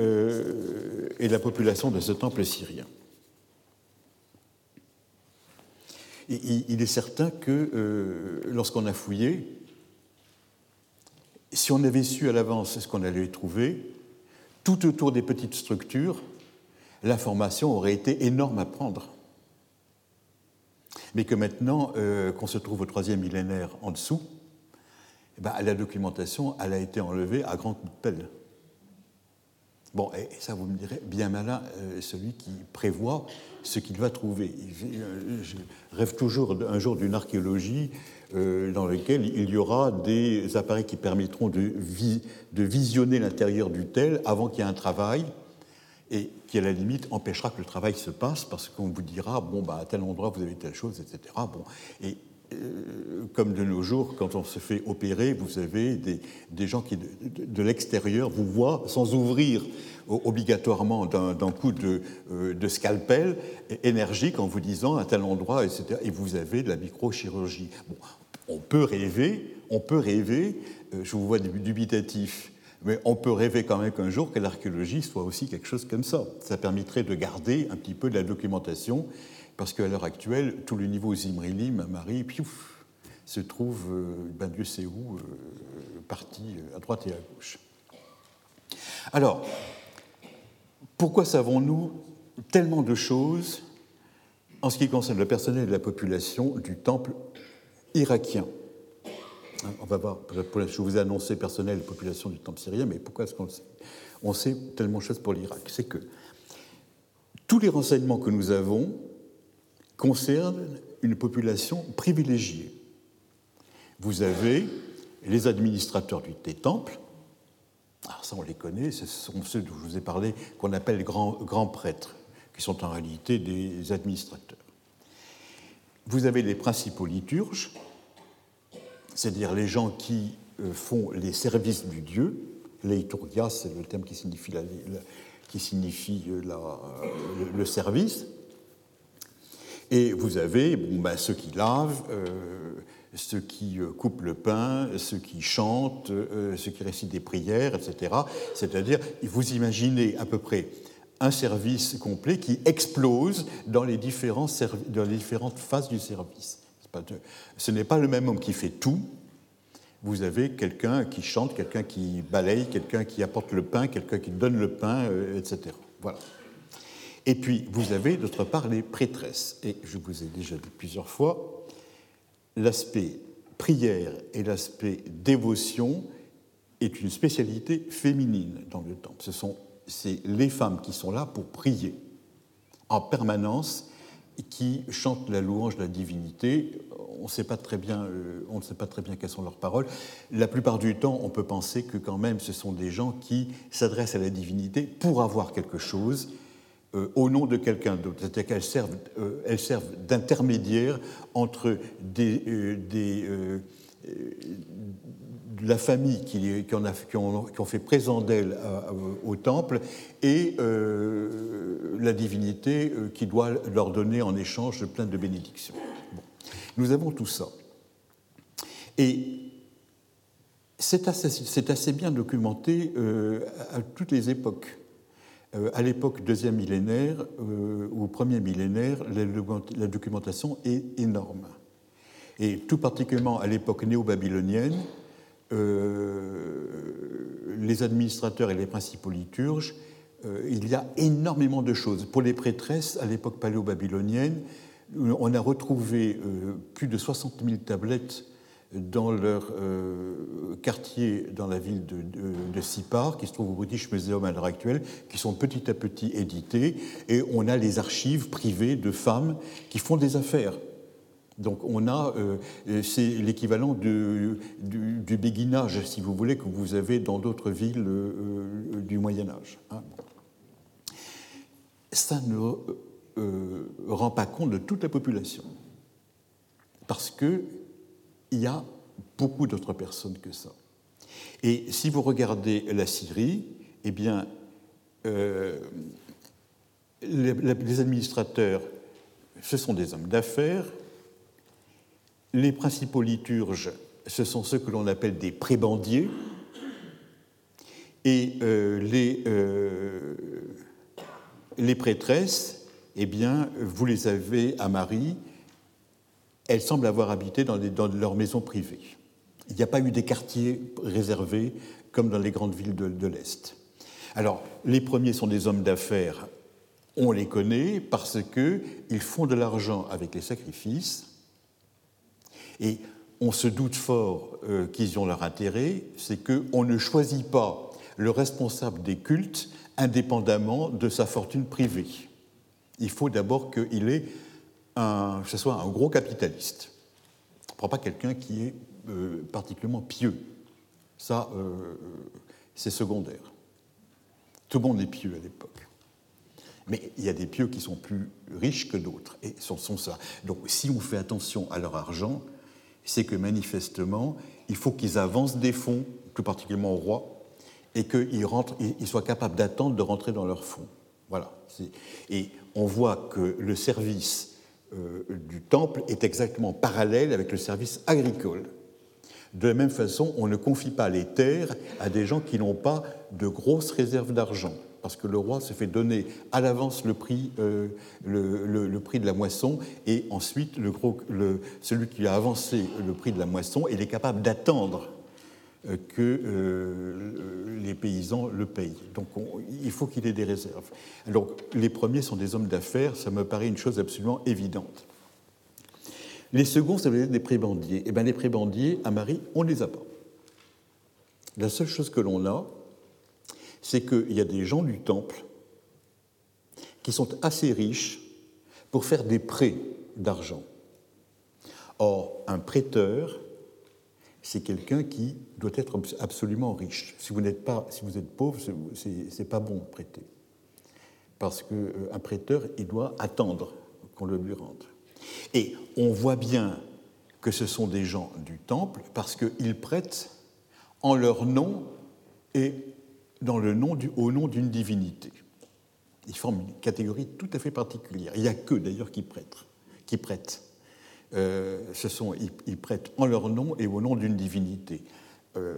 et la population de ce temple syrien. Il est certain que euh, lorsqu'on a fouillé, si on avait su à l'avance ce qu'on allait trouver, tout autour des petites structures, l'information aurait été énorme à prendre. Mais que maintenant euh, qu'on se trouve au troisième millénaire en dessous, eh ben, la documentation, elle a été enlevée à grands coups de pelle. Bon, et ça, vous me direz, bien malin, euh, celui qui prévoit ce qu'il va trouver. Je rêve toujours un jour d'une archéologie euh, dans laquelle il y aura des appareils qui permettront de, visionner l'intérieur du tel avant qu'il y ait un travail et qui, à la limite, empêchera que le travail se passe parce qu'on vous dira, bon, bah, à tel endroit, vous avez telle chose, etc. Bon, et euh, comme de nos jours, quand on se fait opérer, vous avez des, gens qui, de, l'extérieur, vous voient sans ouvrir obligatoirement d'un coup de, euh, de, scalpel énergique en vous disant à tel endroit, etc. Et vous avez de la microchirurgie. On peut rêver, on peut rêver, euh, je vous vois dubitatif, mais on peut rêver quand même qu'un jour que l'archéologie soit aussi quelque chose comme ça. Ça permettrait de garder un petit peu de la documentation parce qu'à l'heure actuelle, tout le niveau Zimrilim, Marie, piouf, se trouve, euh, ben Dieu sait où, euh, parti euh, à droite et à gauche. Alors, pourquoi savons-nous tellement de choses en ce qui concerne le personnel de la population du temple irakien? Hein, on va voir, je vous ai annoncé personnel de population du temple syrien, mais pourquoi est-ce qu'on sait? On sait tellement de choses pour l'Irak. C'est que tous les renseignements que nous avons concerne une population privilégiée. Vous avez les administrateurs des temples, alors ça on les connaît, ce sont ceux dont je vous ai parlé, qu'on appelle grands, grands prêtres, qui sont en réalité des administrateurs. Vous avez les principaux liturges, c'est-à-dire les gens qui euh, font les services du Dieu. Leiturgia, c'est le terme qui signifie, qui signifie euh, le service. Et vous avez ben, ceux qui lavent, euh, ceux qui euh, coupent le pain, ceux qui chantent, euh, ceux qui récitent des prières, etc. C'est-à-dire, vous imaginez à peu près un service complet qui explose dans les différentes phases du service. Ce n'est pas le même homme qui fait tout. Vous avez quelqu'un qui chante, quelqu'un qui balaye, quelqu'un qui apporte le pain, quelqu'un qui donne le pain, etc. Voilà. Et puis, vous avez d'autre part les prêtresses. Et je vous ai déjà dit plusieurs fois, l'aspect prière et l'aspect dévotion est une spécialité féminine dans le temple. Ce sont c'est les femmes qui sont là pour prier en permanence, qui chantent la louange de la divinité. On, sait pas très bien, euh, on ne sait pas très bien quelles sont leurs paroles. La plupart du temps, on peut penser que quand même, ce sont des gens qui s'adressent à la divinité pour avoir quelque chose euh, au nom de quelqu'un d'autre. C'est-à-dire qu'elles servent, euh, servent d'intermédiaire entre des, euh, la famille qui, qui, a, ont, fait présent d'elle au temple et la divinité qui doit leur donner en échange plein de bénédictions. Nous avons tout ça. Et c'est assez, bien documenté à toutes les époques. Euh, à l'époque deuxième millénaire euh, ou premier millénaire, la documentation est énorme. Et tout particulièrement à l'époque néo-babylonienne, euh, les administrateurs et les principaux liturges, il y a énormément de choses. Pour les prêtresses, à l'époque paléo-babylonienne, on a retrouvé plus de 60 000 tablettes dans leur euh, quartier dans la ville de, de, Sipar, qui se trouve au British Museum à l'heure actuelle, qui sont petit à petit édités, et on a les archives privées de femmes qui font des affaires. Donc on a, euh, c'est l'équivalent du, béguinage, si vous voulez, que vous avez dans d'autres villes euh, du Moyen Âge. Hein. Ça ne rend pas compte de toute la population, parce que il y a beaucoup d'autres personnes que ça. Et si vous regardez la Syrie, eh bien, euh, les, administrateurs, ce sont des hommes d'affaires. Les principaux liturges, ce sont ceux que l'on appelle des prébandiers. Et euh, les, euh, les prêtresses, eh bien, vous les avez à Marie, elles semblent avoir habité dans, leur maison privée. Il n'y a pas eu des quartiers réservés comme dans les grandes villes de, l'Est. Alors, les premiers sont des hommes d'affaires On les connaît parce qu'ils font de l'argent avec les sacrifices et on se doute fort euh, qu'ils ont leur intérêt, c'est qu'on ne choisit pas le responsable des cultes indépendamment de sa fortune privée. Il faut d'abord qu'il ait un, que ce soit un gros capitaliste. On ne prend pas quelqu'un qui est euh, particulièrement pieux. Ça, euh, c'est secondaire. Tout le monde est pieux à l'époque. Mais il y a des pieux qui sont plus riches que d'autres, et sont, sont ça. Donc si on fait attention à leur argent, c'est que manifestement, il faut qu'ils avancent des fonds, plus particulièrement au roi, et qu'ils ils soient capables d'attendre de rentrer dans leurs fonds. Voilà. Et on voit que le service du temple est exactement parallèle avec le service agricole. De la même façon, on ne confie pas les terres à des gens qui n'ont pas de grosses réserves d'argent, parce que le roi se fait donner à l'avance le, prix, euh, le, prix de la moisson, et ensuite celui qui a avancé le prix de la moisson, il est capable d'attendre euh, que euh, les paysans le payent. Donc il faut qu'il ait des réserves. Alors les premiers sont des hommes d'affaires, ça me paraît une chose absolument évidente. Les seconds, ça veut dire des prébendiers. Eh bien, les prébendiers, à Marie, on ne les a pas. La seule chose que l'on a, c'est qu'il y a des gens du temple qui sont assez riches pour faire des prêts d'argent. Or, un prêteur, c'est quelqu'un qui doit être absolument riche. Si vous n'êtes pas, si vous êtes pauvre, c'est pas bon de prêter, parce qu'un euh, prêteur, il doit attendre qu'on le lui rende. Et on voit bien que ce sont des gens du temple parce qu'ils prêtent en leur nom et dans le nom du, au nom d'une divinité. Ils forment une catégorie tout à fait particulière. Il n'y a que d'ailleurs qui prêtent. Qui prêtent. Euh, ce sont, ils, prêtent en leur nom et au nom d'une divinité. Euh,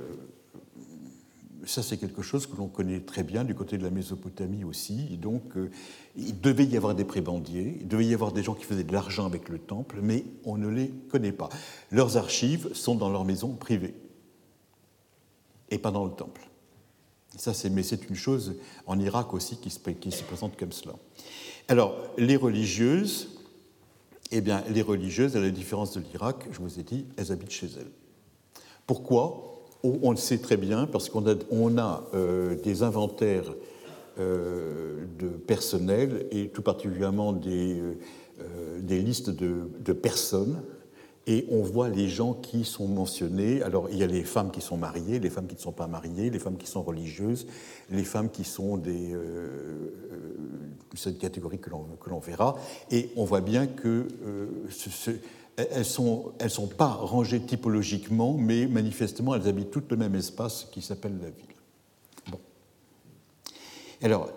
ça, c'est quelque chose que l'on connaît très bien du côté de la Mésopotamie aussi. Donc, euh, il devait y avoir des prébendiers, il devait y avoir des gens qui faisaient de l'argent avec le temple, mais on ne les connaît pas. Leurs archives sont dans leur maison privée et pas dans le temple. Ça, mais c'est une chose en Irak aussi qui se présente comme cela. Alors, les religieuses, eh bien, les religieuses, à la différence de l'Irak, je vous ai dit, elles habitent chez elles. Pourquoi? On le sait très bien parce qu'on a, euh, des inventaires euh, de personnel et tout particulièrement des, euh, listes de, personnes et on voit les gens qui sont mentionnés. Alors il y a les femmes qui sont mariées, les femmes qui ne sont pas mariées, les femmes qui sont religieuses, les femmes qui sont des... cette catégorie que l'on verra et on voit bien que ne sont, elles sont pas rangées typologiquement, mais manifestement, elles habitent toutes le même espace qui s'appelle la ville. Bon. Alors,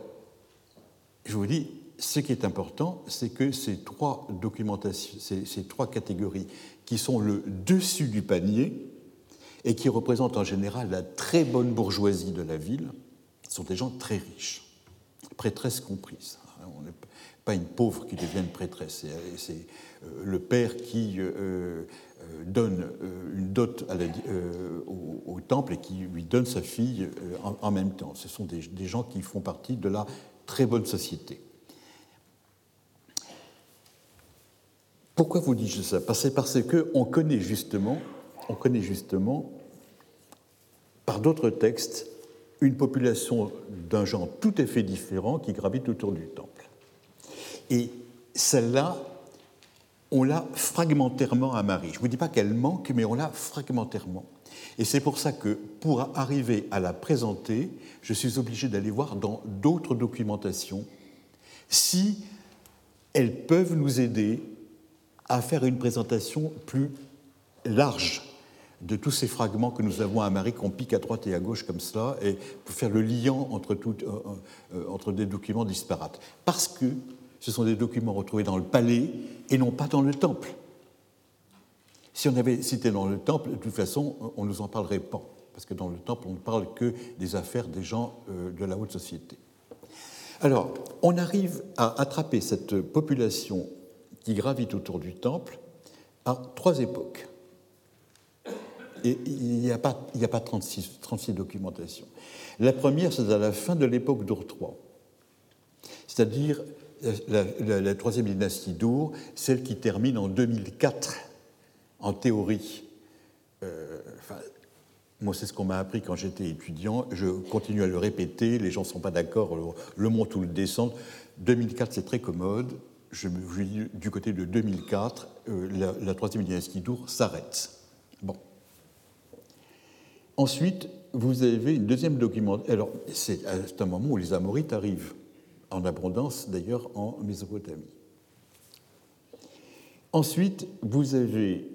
je vous dis, ce qui est important, c'est que ces trois documentations, ces, trois catégories qui sont le dessus du panier et qui représentent en général la très bonne bourgeoisie de la ville, sont des gens très riches, prêtresses comprises. On n'est pas une pauvre qui devienne prêtresse. C'est euh, le père qui euh, euh, donne une dot au, temple et qui lui donne sa fille en, même temps. Ce sont des, gens qui font partie de la très bonne société. Pourquoi vous dis-je ça? Parce, parce qu'on connaît justement, on connaît justement, par d'autres textes, une population d'un genre tout à fait différent qui gravite autour du temple. Et celle-là, on l'a fragmentairement à Marie. Je ne vous dis pas qu'elle manque, mais on l'a fragmentairement. Et c'est pour ça que pour arriver à la présenter, je suis obligé d'aller voir dans d'autres documentations si elles peuvent nous aider à faire une présentation plus large de tous ces fragments que nous avons à Marie, qu'on pique à droite et à gauche comme cela, et pour faire le lien entre, euh, euh, entre des documents disparates. Parce que ce sont des documents retrouvés dans le palais et non pas dans le temple. Si on avait cité dans le temple, de toute façon, on ne nous en parlerait pas, parce que dans le temple, on ne parle que des affaires des gens euh, de la haute société. Alors, on arrive à attraper cette population qui gravite autour du temple à trois époques. Et il n'y a pas, il a pas 36, 36 documentations. La première, c'est à la fin de l'époque d'Or c'est-à-dire la, troisième dynastie d'Our, celle qui termine en 2004, en théorie. Euh, moi, c'est ce qu'on m'a appris quand j'étais étudiant. Je continue à le répéter. Les gens ne sont pas d'accord, le montent ou le descendent. 2004, c'est très commode. Je me du côté de 2004, euh, la, troisième dynastie d'Our s'arrête. Bon. Ensuite, vous avez une deuxième documentation. Alors, c'est un moment où les Amorites arrivent, en abondance d'ailleurs en Mésopotamie. Ensuite, vous avez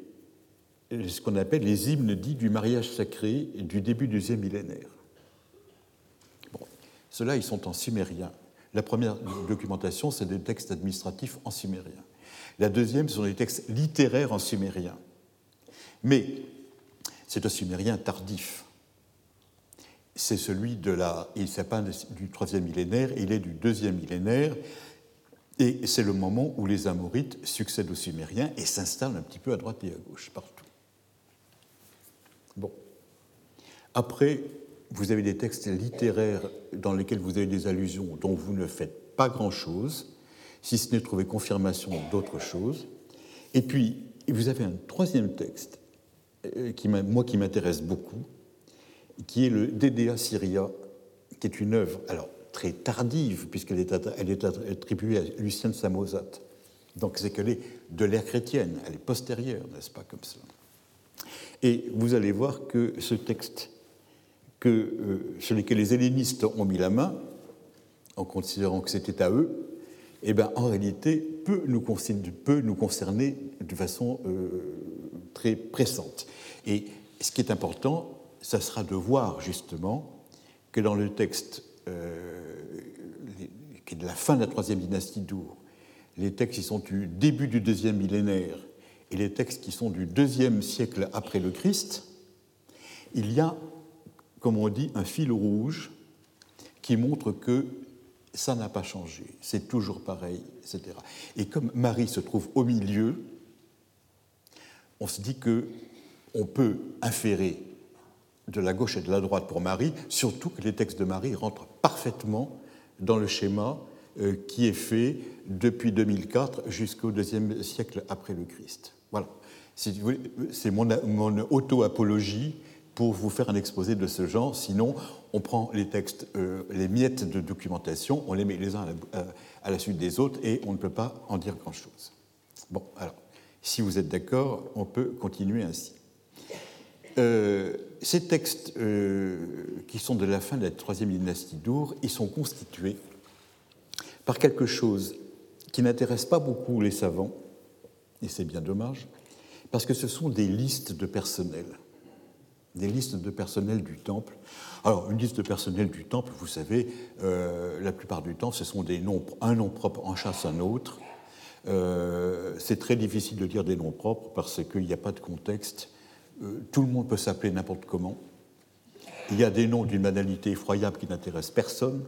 ce qu'on appelle les hymnes dits du mariage sacré du début du deuxième millénaire. Bon, Ceux-là, ils sont en sumérien. La première documentation, c'est des textes administratifs en sumérien. La deuxième, ce sont des textes littéraires en sumérien. Mais c'est un sumérien tardif. C'est celui de la. Il n'est pas du troisième millénaire, il est du deuxième millénaire. Et c'est le moment où les Amorites succèdent aux Sumériens et s'installent un petit peu à droite et à gauche, partout. Bon. Après, vous avez des textes littéraires dans lesquels vous avez des allusions dont vous ne faites pas grand-chose, si ce n'est trouver confirmation d'autres choses. Et puis, vous avez un troisième texte, euh, qui moi qui m'intéresse beaucoup, qui est le Dédéa Syria, qui est une œuvre, alors très tardive, puisqu'elle est, attribuée à Lucien de Samosate. Donc c'est qu'elle est de l'ère chrétienne, elle est postérieure, n'est-ce pas, comme ça. Et vous allez voir que ce texte que, euh, sur lequel les hellénistes ont mis la main, en considérant que c'était à eux, eh bien, en réalité, peut nous, peut nous concerner de façon euh, très pressante. Et ce qui est important, ça sera de voir justement que dans le texte euh, qui est de la fin de la troisième dynastie d'Our, les textes qui sont du début du deuxième millénaire et les textes qui sont du deuxième siècle après le Christ, il y a, comme on dit, un fil rouge qui montre que ça n'a pas changé, c'est toujours pareil, etc. Et comme Marie se trouve au milieu, on se dit que on peut inférer de la gauche et de la droite pour Marie, surtout que les textes de Marie rentrent parfaitement dans le schéma euh, qui est fait depuis 2004 jusqu'au deuxième siècle après le Christ. Voilà. C'est mon, mon auto-apologie pour vous faire un exposé de ce genre. Sinon, on prend les textes, euh, les miettes de documentation, on les met les uns à la, suite des autres et on ne peut pas en dire grand-chose. Bon, alors, si vous êtes d'accord, on peut continuer ainsi. Euh, ces textes euh, qui sont de la fin de la troisième dynastie d'Our, ils sont constitués par quelque chose qui n'intéresse pas beaucoup les savants, et c'est bien dommage, parce que ce sont des listes de personnel des listes de personnel du temple. Alors, une liste de personnel du temple, vous savez, euh, la plupart du temps, ce sont des noms, un nom propre en chasse un autre. Euh, c'est très difficile de dire des noms propres parce qu'il n'y a pas de contexte. Euh, tout le monde peut s'appeler n'importe comment. Il y a des noms d'une banalité effroyable qui n'intéressent personne.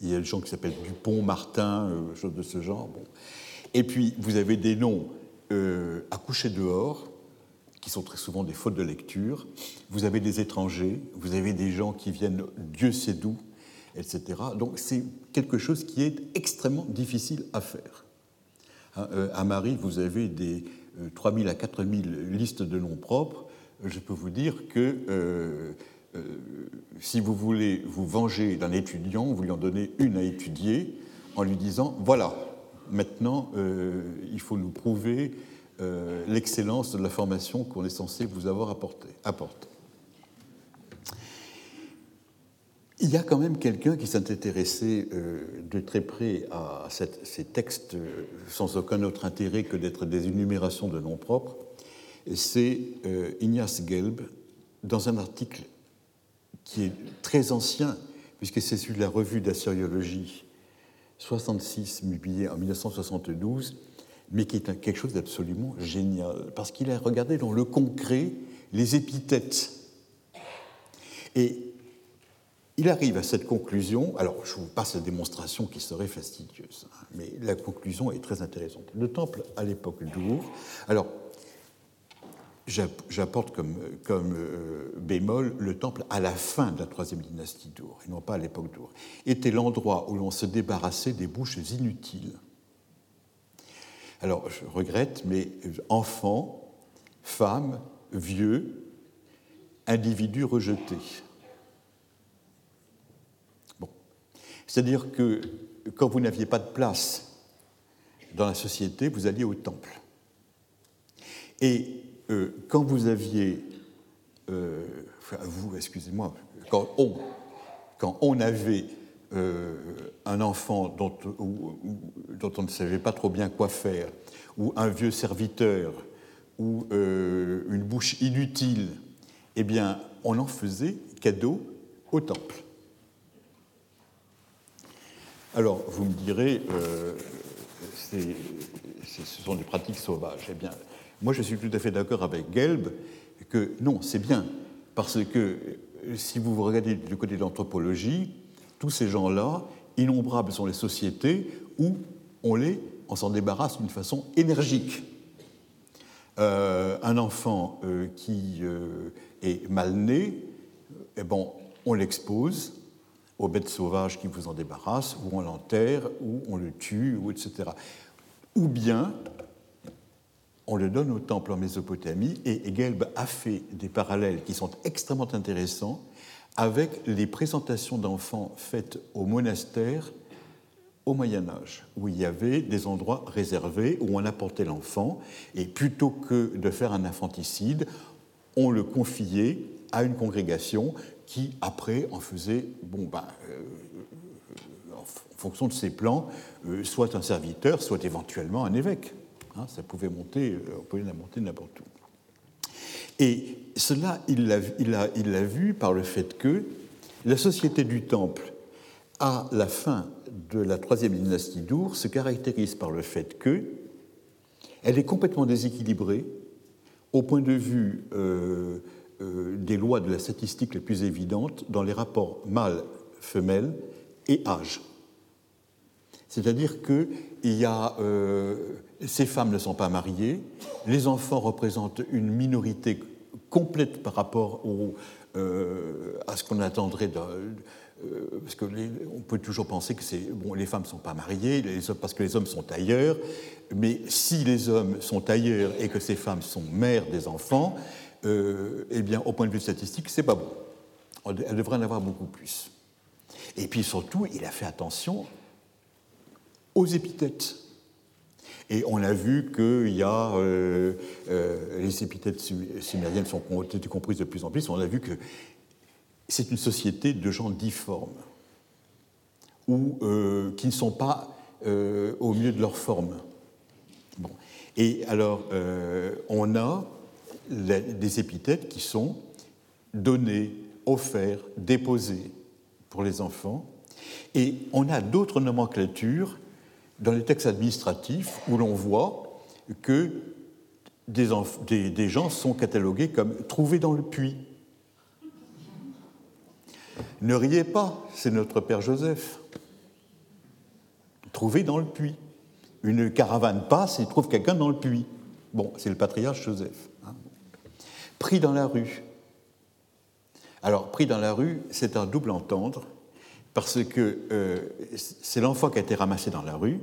Il y a des gens qui s'appellent Dupont, Martin, choses de ce genre. Bon. Et puis, vous avez des noms à coucher dehors, qui sont très souvent des fautes de lecture. Vous avez des étrangers, vous avez des gens qui viennent Dieu sait d'où, etc. Donc c'est quelque chose qui est extrêmement difficile à faire. Hein, euh, à Marie, vous avez des 3000 euh, à 4000 listes de noms propres. Je peux vous dire que euh, si vous voulez vous venger d'un étudiant, vous lui en donnez une à étudier en lui disant, voilà, maintenant, il faut nous prouver euh, l'excellence de la formation qu'on est censé vous avoir apportée. Il y a quand même quelqu'un qui s'est intéressé euh, de très près à ces textes euh, sans aucun autre intérêt que d'être des énumérations de noms propres. C'est Ignace Gelb, dans un article qui est très ancien, puisque c'est celui de la revue d'assyriologie 66, publié en 1972 mais qui est quelque chose d'absolument génial, parce qu'il a regardé dans le concret les épithètes. Et il arrive à cette conclusion, alors je vous passe la démonstration qui serait fastidieuse, hein, mais la conclusion est très intéressante. Le temple à l'époque d'Our, alors j'apporte comme, euh, bémol le temple à la fin de la troisième dynastie d'Our, et non pas à l'époque d'Our, était l'endroit où l'on se débarrassait des bouches inutiles. Alors, je regrette, mais enfants, femmes, vieux, individus rejetés. Bon. C'est-à-dire que quand vous n'aviez pas de place dans la société, vous alliez au temple. Et euh, quand vous aviez, euh, vous, excusez-moi, quand on, avait un enfant dont, on ne savait pas trop bien quoi faire, ou un vieux serviteur, ou une bouche inutile, eh bien, on en faisait cadeau au temple. Alors, vous me direz, ce sont des pratiques sauvages. Eh bien, moi, je suis tout à fait d'accord avec Gelb que non, c'est bien, parce que euh, si vous regardez du côté de l'anthropologie, tous ces gens-là, innombrables sont les sociétés où on les, s'en débarrasse d'une façon énergique. Euh, un enfant euh, qui est mal né, eh bon, on l'expose aux bêtes sauvages qui vous en débarrassent, ou on l'enterre, ou on le tue, ou etc. Ou bien on le donne au temple en Mésopotamie, et Gelb a fait des parallèles qui sont extrêmement intéressants avec les présentations d'enfants faites au monastère au Moyen Âge, où il y avait des endroits réservés où on apportait l'enfant, et plutôt que de faire un infanticide, on le confiait à une congrégation qui, après, en faisait, bon, ben, euh, en fonction de ses plans, euh, soit un serviteur, soit éventuellement un évêque. Hein, ça pouvait monter, euh, on pouvait la monter n'importe où. Et cela, il l'a il vu par le fait que la société du Temple, à la fin de la troisième dynastie d'Our, se caractérise par le fait que elle est complètement déséquilibrée au point de vue euh, euh, des lois de la statistique les plus évidentes dans les rapports mâle-femelle et âge. C'est-à-dire que y a, euh, ces femmes ne sont pas mariées, les enfants représentent une minorité complète par rapport euh, à ce qu'on attendrait euh, parce qu'on peut toujours penser que les femmes ne sont pas mariées parce que les hommes sont ailleurs, mais si les hommes sont ailleurs et que ces femmes sont mères des enfants, eh bien, au point de vue statistique, c'est pas bon. Elles devraient en avoir beaucoup plus. Et puis surtout, il a fait attention aux épithètes. Et on a vu que y a, euh, euh, les épithètes sumériennes sont comprises de plus en plus. On a vu que c'est une société de gens difformes, ou euh, qui ne sont pas au mieux de leur forme. Bon. Et alors, on a des épithètes qui sont données, offertes, déposées pour les enfants, et on a d'autres nomenclatures dans les textes administratifs où l'on voit que des, gens sont catalogués comme trouvés dans le puits. Ne riez pas, c'est notre Père Joseph. Trouvé dans le puits. Une caravane passe et trouve quelqu'un dans le puits. Bon, c'est le patriarche Joseph. Hein. Pris dans la rue. Alors, pris dans la rue, c'est un double entendre parce que euh, c'est l'enfant qui a été ramassé dans la rue,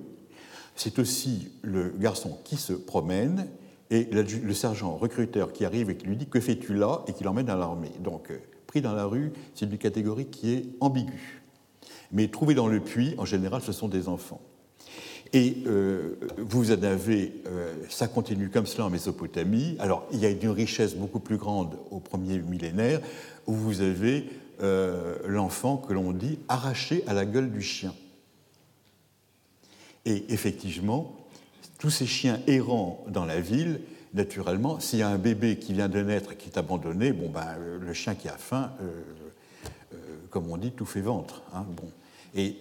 c'est aussi le garçon qui se promène et le sergent recruteur qui arrive et qui lui dit Que fais-tu là? Et qui l'emmène à l'armée. Donc, euh, pris dans la rue, c'est une catégorie qui est ambiguë. Mais trouvé dans le puits, en général, ce sont des enfants. Et euh, vous en avez, ça continue comme cela en Mésopotamie. Alors, il y a une richesse beaucoup plus grande au premier millénaire, où vous avez euh, l'enfant que l'on dit arraché à la gueule du chien. Et effectivement, tous ces chiens errants dans la ville, naturellement, s'il y a un bébé qui vient de naître et qui est abandonné, ben, le chien qui a faim, euh, euh, comme on dit, tout fait ventre. Hein. Et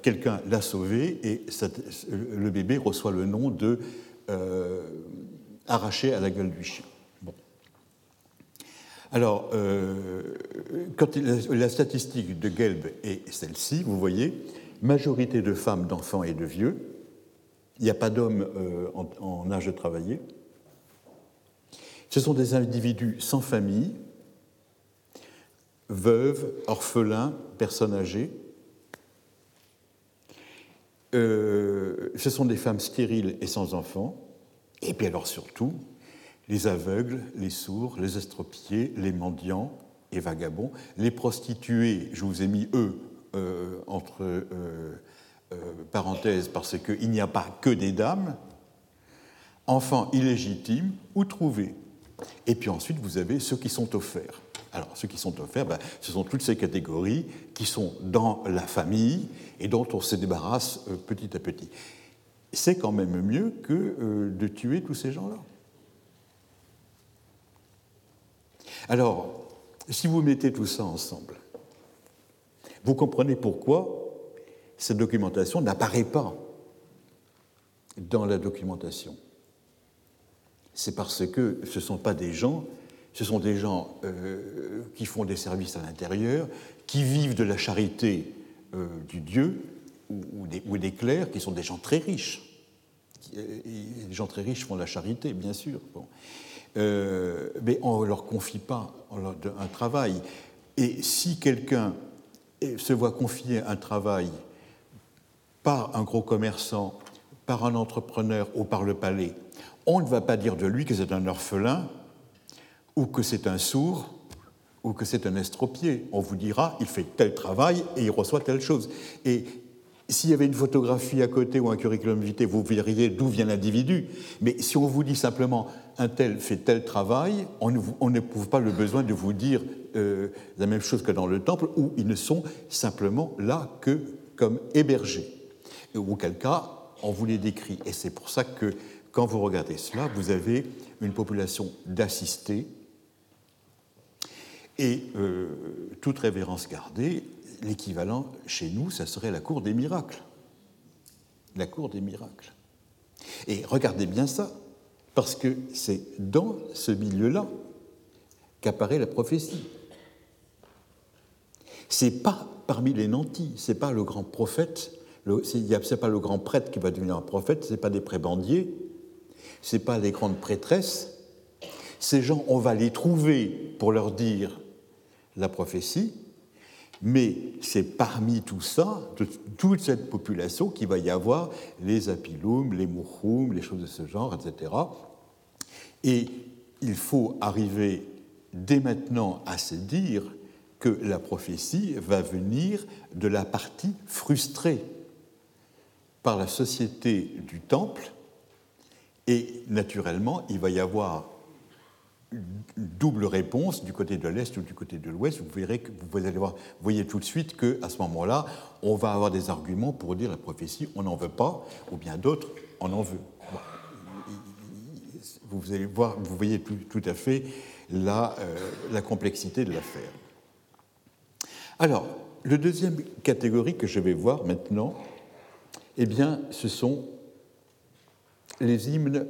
quelqu'un l'a sauvé et le bébé reçoit le nom de arraché à la gueule du chien. Alors, euh, quand la statistique de Gelb est celle-ci, vous voyez, majorité de femmes, d'enfants et de vieux. Il n'y a pas d'hommes euh, en, âge de travailler. Ce sont des individus sans famille, veuves, orphelins, personnes âgées. Euh, ce sont des femmes stériles et sans enfants. Et puis alors surtout, les aveugles, les sourds, les estropiés, les mendiants et vagabonds, les prostituées, je vous ai mis eux euh, entre euh, parenthèses parce qu'il n'y a pas que des dames, enfants illégitimes ou trouvés. Et puis ensuite, vous avez ceux qui sont offerts. Alors, ceux qui sont offerts, ben, ce sont toutes ces catégories qui sont dans la famille et dont on se débarrasse euh, petit à petit. C'est quand même mieux que euh, de tuer tous ces gens-là. Alors, si vous mettez tout ça ensemble, vous comprenez pourquoi cette documentation n'apparaît pas dans la documentation c'est parce que ce ne sont pas des gens, ce sont des gens euh, qui font des services à l'intérieur, qui vivent de la charité euh, du Dieu ou, des, clercs, qui sont des gens très riches. Euh, les gens très riches font la charité, bien sûr. Mais on ne leur confie pas un travail. Et si quelqu'un se voit confier un travail par un gros commerçant, par un entrepreneur ou par le palais, on ne va pas dire de lui que c'est un orphelin, ou que c'est un sourd, ou que c'est un estropié. On vous dira, il fait tel travail et il reçoit telle chose. Et s'il y avait une photographie à côté ou un curriculum vitae, vous verriez d'où vient l'individu. Mais si on vous dit simplement un tel fait tel travail, on n'éprouve pas le besoin de vous dire euh, la même chose que dans le temple, où ils ne sont simplement là que comme hébergés. Ou auquel cas, on vous les décrit. Et c'est pour ça que quand vous regardez cela, vous avez une population d'assistés et euh, toute révérence gardée, l'équivalent chez nous, ça serait la cour des miracles. La cour des miracles. Et regardez bien ça, parce que c'est dans ce milieu-là qu'apparaît la prophétie. C'est pas parmi les nantis, c'est pas le grand prophète, c'est pas le grand prêtre qui va devenir un prophète, c'est pas des prébendiers, ce pas les grandes prêtresses. Ces gens, on va les trouver pour leur dire la prophétie, mais c'est parmi tout ça, de toute cette population, qu'il va y avoir les apiloum, les mouchoum, les choses de ce genre, etc. Et il faut arriver dès maintenant à se dire que la prophétie va venir de la partie frustrée par la société du temple et naturellement, il va y avoir double réponse du côté de l'Est ou du côté de l'Ouest. Vous verrez que vous allez voir, voyez tout de suite qu'à ce moment-là, on va avoir des arguments pour dire la prophétie, on n'en veut pas, ou bien d'autres, on en veut. Vous allez voir, vous voyez tout, à fait la, euh, la complexité de l'affaire. Alors, le deuxième catégorie que je vais voir maintenant, eh bien, ce sont les hymnes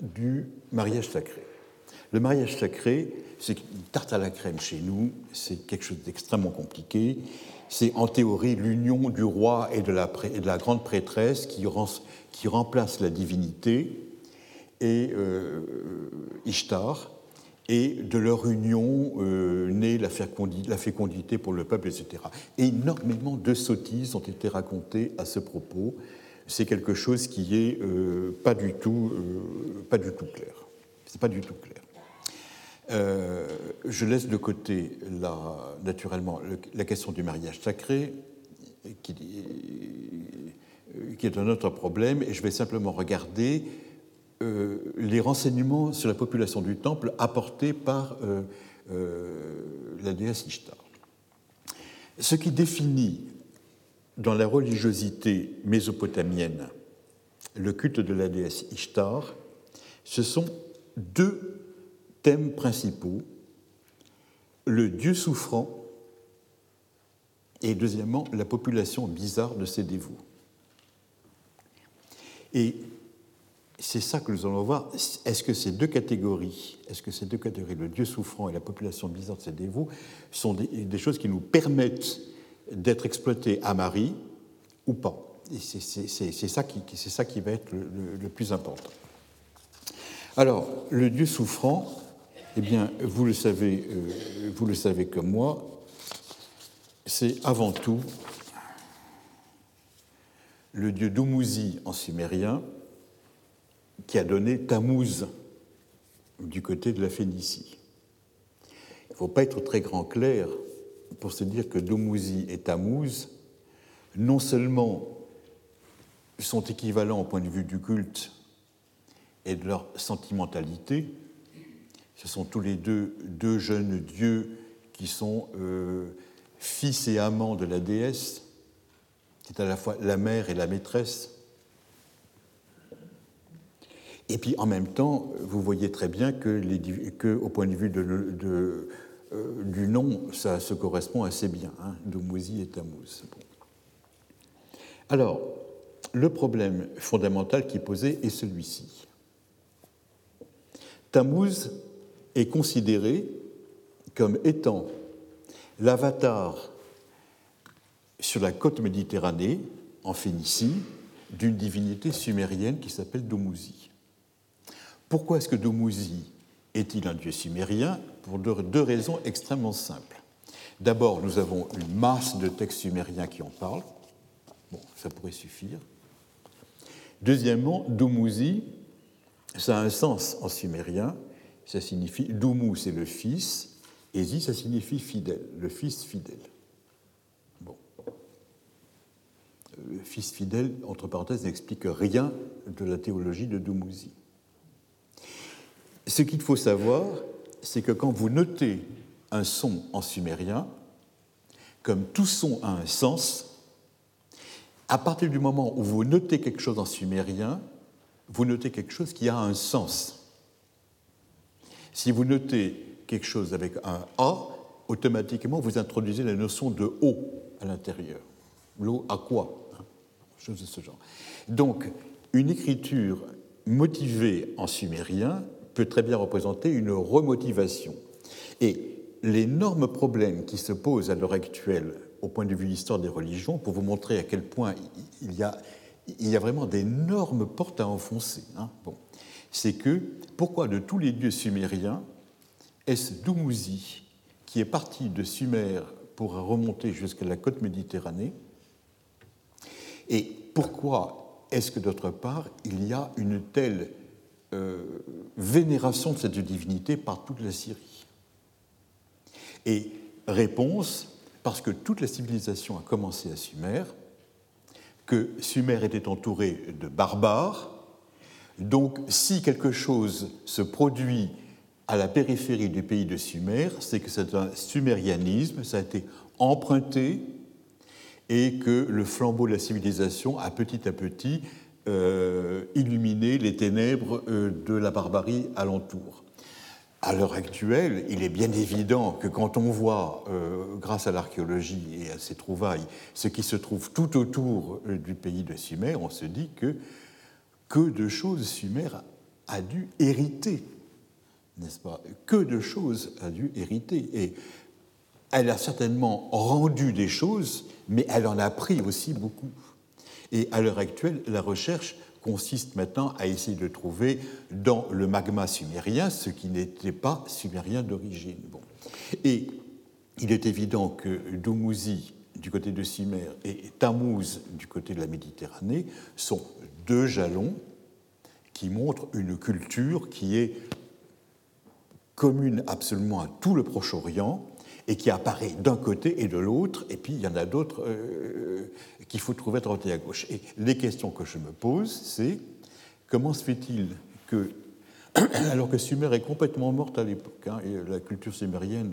du mariage sacré. Le mariage sacré, c'est une tarte à la crème chez nous, c'est quelque chose d'extrêmement compliqué. C'est en théorie l'union du roi et de, la, de la, grande prêtresse qui, remplace la divinité et euh, Ishtar, et de leur union euh, naît la fécondité, pour le peuple, etc. énormément de sottises ont été racontées à ce propos c'est quelque chose qui est pas, du tout, euh, pas du tout clair. C'est pas du tout clair. Euh, je laisse de côté, naturellement, la question du mariage sacré, qui, qui, est un autre problème, et je vais simplement regarder les renseignements sur la population du temple apportés par la déesse Ishtar. Ce qui définit dans la religiosité mésopotamienne, le culte de la déesse Ishtar, ce sont deux thèmes principaux, le dieu souffrant et deuxièmement la population bizarre de ses dévots. Et c'est ça que nous allons voir. Est-ce que ces deux catégories, est-ce que ces deux catégories, le Dieu souffrant et la population bizarre de ses dévots, sont des choses qui nous permettent d'être exploité à Marie ou pas? C'est ça, ça qui va être le, plus important. Alors, le Dieu souffrant, eh bien, vous le savez, euh, vous le savez comme moi, c'est avant tout le dieu Dumuzi en sumérien qui a donné Tammuz du côté de la Phénicie. Il ne faut pas être très grand clair pour se dire que Dumuzi et Tammuz, non seulement sont équivalents au point de vue du culte et de leur sentimentalité, ce sont tous les deux deux jeunes dieux qui sont euh, fils et amants de la déesse, qui est à la fois la mère et la maîtresse. Et puis en même temps, vous voyez très bien que, au point de vue euh, du nom, ça se correspond assez bien, hein, et Tammuz. Alors, le problème fondamental qui est posé est celui-ci. Tammuz est considéré comme étant l'avatar sur la côte méditerranée, en Phénicie, d'une divinité sumérienne qui s'appelle Dumuzi. Pourquoi est-ce que Dumuzi est-il un dieu sumérien? Pour deux, raisons extrêmement simples. D'abord, nous avons une masse de textes sumériens qui en parlent. Bon, ça pourrait suffire. Deuxièmement, Dumuzi, ça a un sens en sumérien. Ça signifie Dumu, c'est le fils, et Zi, ça signifie fidèle, le fils fidèle. Bon. Le fils fidèle, entre parenthèses, n'explique rien de la théologie de Dumuzi. Ce qu'il faut savoir, c'est que quand vous notez un son en sumérien, comme tout son a un sens, à partir du moment où vous notez quelque chose en sumérien, vous notez quelque chose qui a un sens. Si vous notez quelque chose avec un A, automatiquement vous introduisez la notion de eau à l'intérieur. L'eau à quoi hein Chose de ce genre. Donc, une écriture motivée en sumérien peut très bien représenter une remotivation. Et l'énorme problème qui se pose à l'heure actuelle au point de vue histoire des religions, pour vous montrer à quel point il y a, il y a vraiment d'énormes portes à enfoncer, hein, bon, c'est que pourquoi de tous les dieux sumériens, est-ce Dumuzi qui est parti de Sumer pour remonter jusqu'à la côte méditerranée Et pourquoi est-ce que d'autre part il y a une telle euh, vénération de cette divinité par toute la Syrie? Et réponse, parce que toute la civilisation a commencé à Sumer, que Sumer était entouré de barbares, donc si quelque chose se produit à la périphérie du pays de Sumer, c'est que c'est un sumérianisme, ça a été emprunté et que le flambeau de la civilisation a petit à petit euh, illuminer les ténèbres euh, de la barbarie alentour. À l'heure actuelle, il est bien évident que quand on voit, euh, grâce à l'archéologie et à ses trouvailles, ce qui se trouve tout autour du pays de Sumer, on se dit que que de choses Sumer a dû hériter, n'est-ce pas? Que de choses a dû hériter. Et elle a certainement rendu des choses, mais elle en a pris aussi beaucoup. Et à l'heure actuelle, la recherche consiste maintenant à essayer de trouver dans le magma sumérien ce qui n'était pas sumérien d'origine. Bon. Et il est évident que Dumuzi du côté de Sumer et Tammuz du côté de la Méditerranée sont deux jalons qui montrent une culture qui est commune absolument à tout le Proche-Orient et qui apparaît d'un côté et de l'autre, et puis il y en a d'autres euh, qu'il faut trouver à droite et à gauche. Et les questions que je me pose, c'est comment se fait-il que, alors que Sumer est complètement morte à l'époque, hein, la culture sumérienne,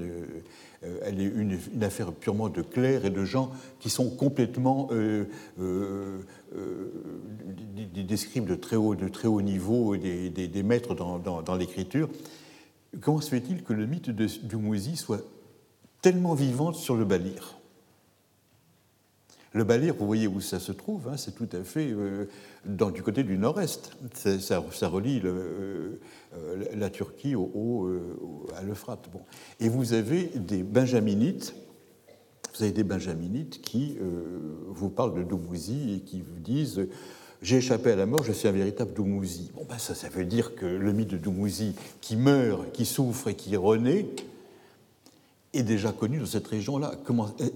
euh, elle est une, affaire purement de clercs et de gens qui sont complètement euh, des, scribes de très haut, de très haut niveau, des, des, maîtres dans, dans, l'écriture, comment se fait-il que le mythe de, du Mouzi soit tellement vivante sur le Balir? Le Balir, vous voyez où ça se trouve, hein, c'est tout à fait euh, du côté du nord-est. Ça, relie euh, la Turquie au, au, euh, à l'Euphrate. Bon. Et vous avez des benjaminites, vous avez des benjaminites qui vous parlent de Doubouzi et qui vous disent j'ai échappé à la mort, je suis un véritable Doumouzi. Bon, ben ça, ça veut dire que le mythe de Doumouzi, qui meurt, qui souffre et qui renaît, est déjà connu dans cette région-là.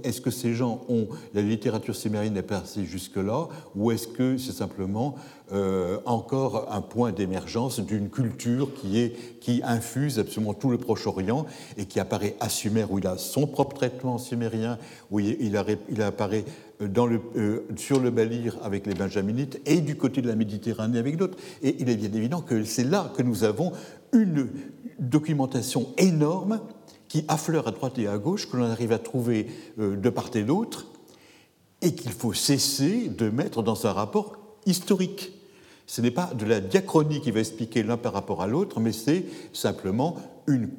Est-ce que ces gens ont la littérature sumérienne est passée jusque-là, ou est-ce que c'est simplement euh, encore un point d'émergence d'une culture qui, est, qui infuse absolument tout le Proche-Orient et qui apparaît à Sumer, où il a son propre traitement sumérien, où il, il, apparaît le, euh, sur le Balir avec les Benjaminites et du côté de la Méditerranée avec d'autres. Et il est bien évident que c'est là que nous avons une documentation énorme qui affleure à droite et à gauche, que l'on arrive à trouver euh, de part et d'autre, et qu'il faut cesser de mettre dans un rapport historique. Ce n'est pas de la diachronie qui va expliquer l'un par rapport à l'autre, mais c'est simplement une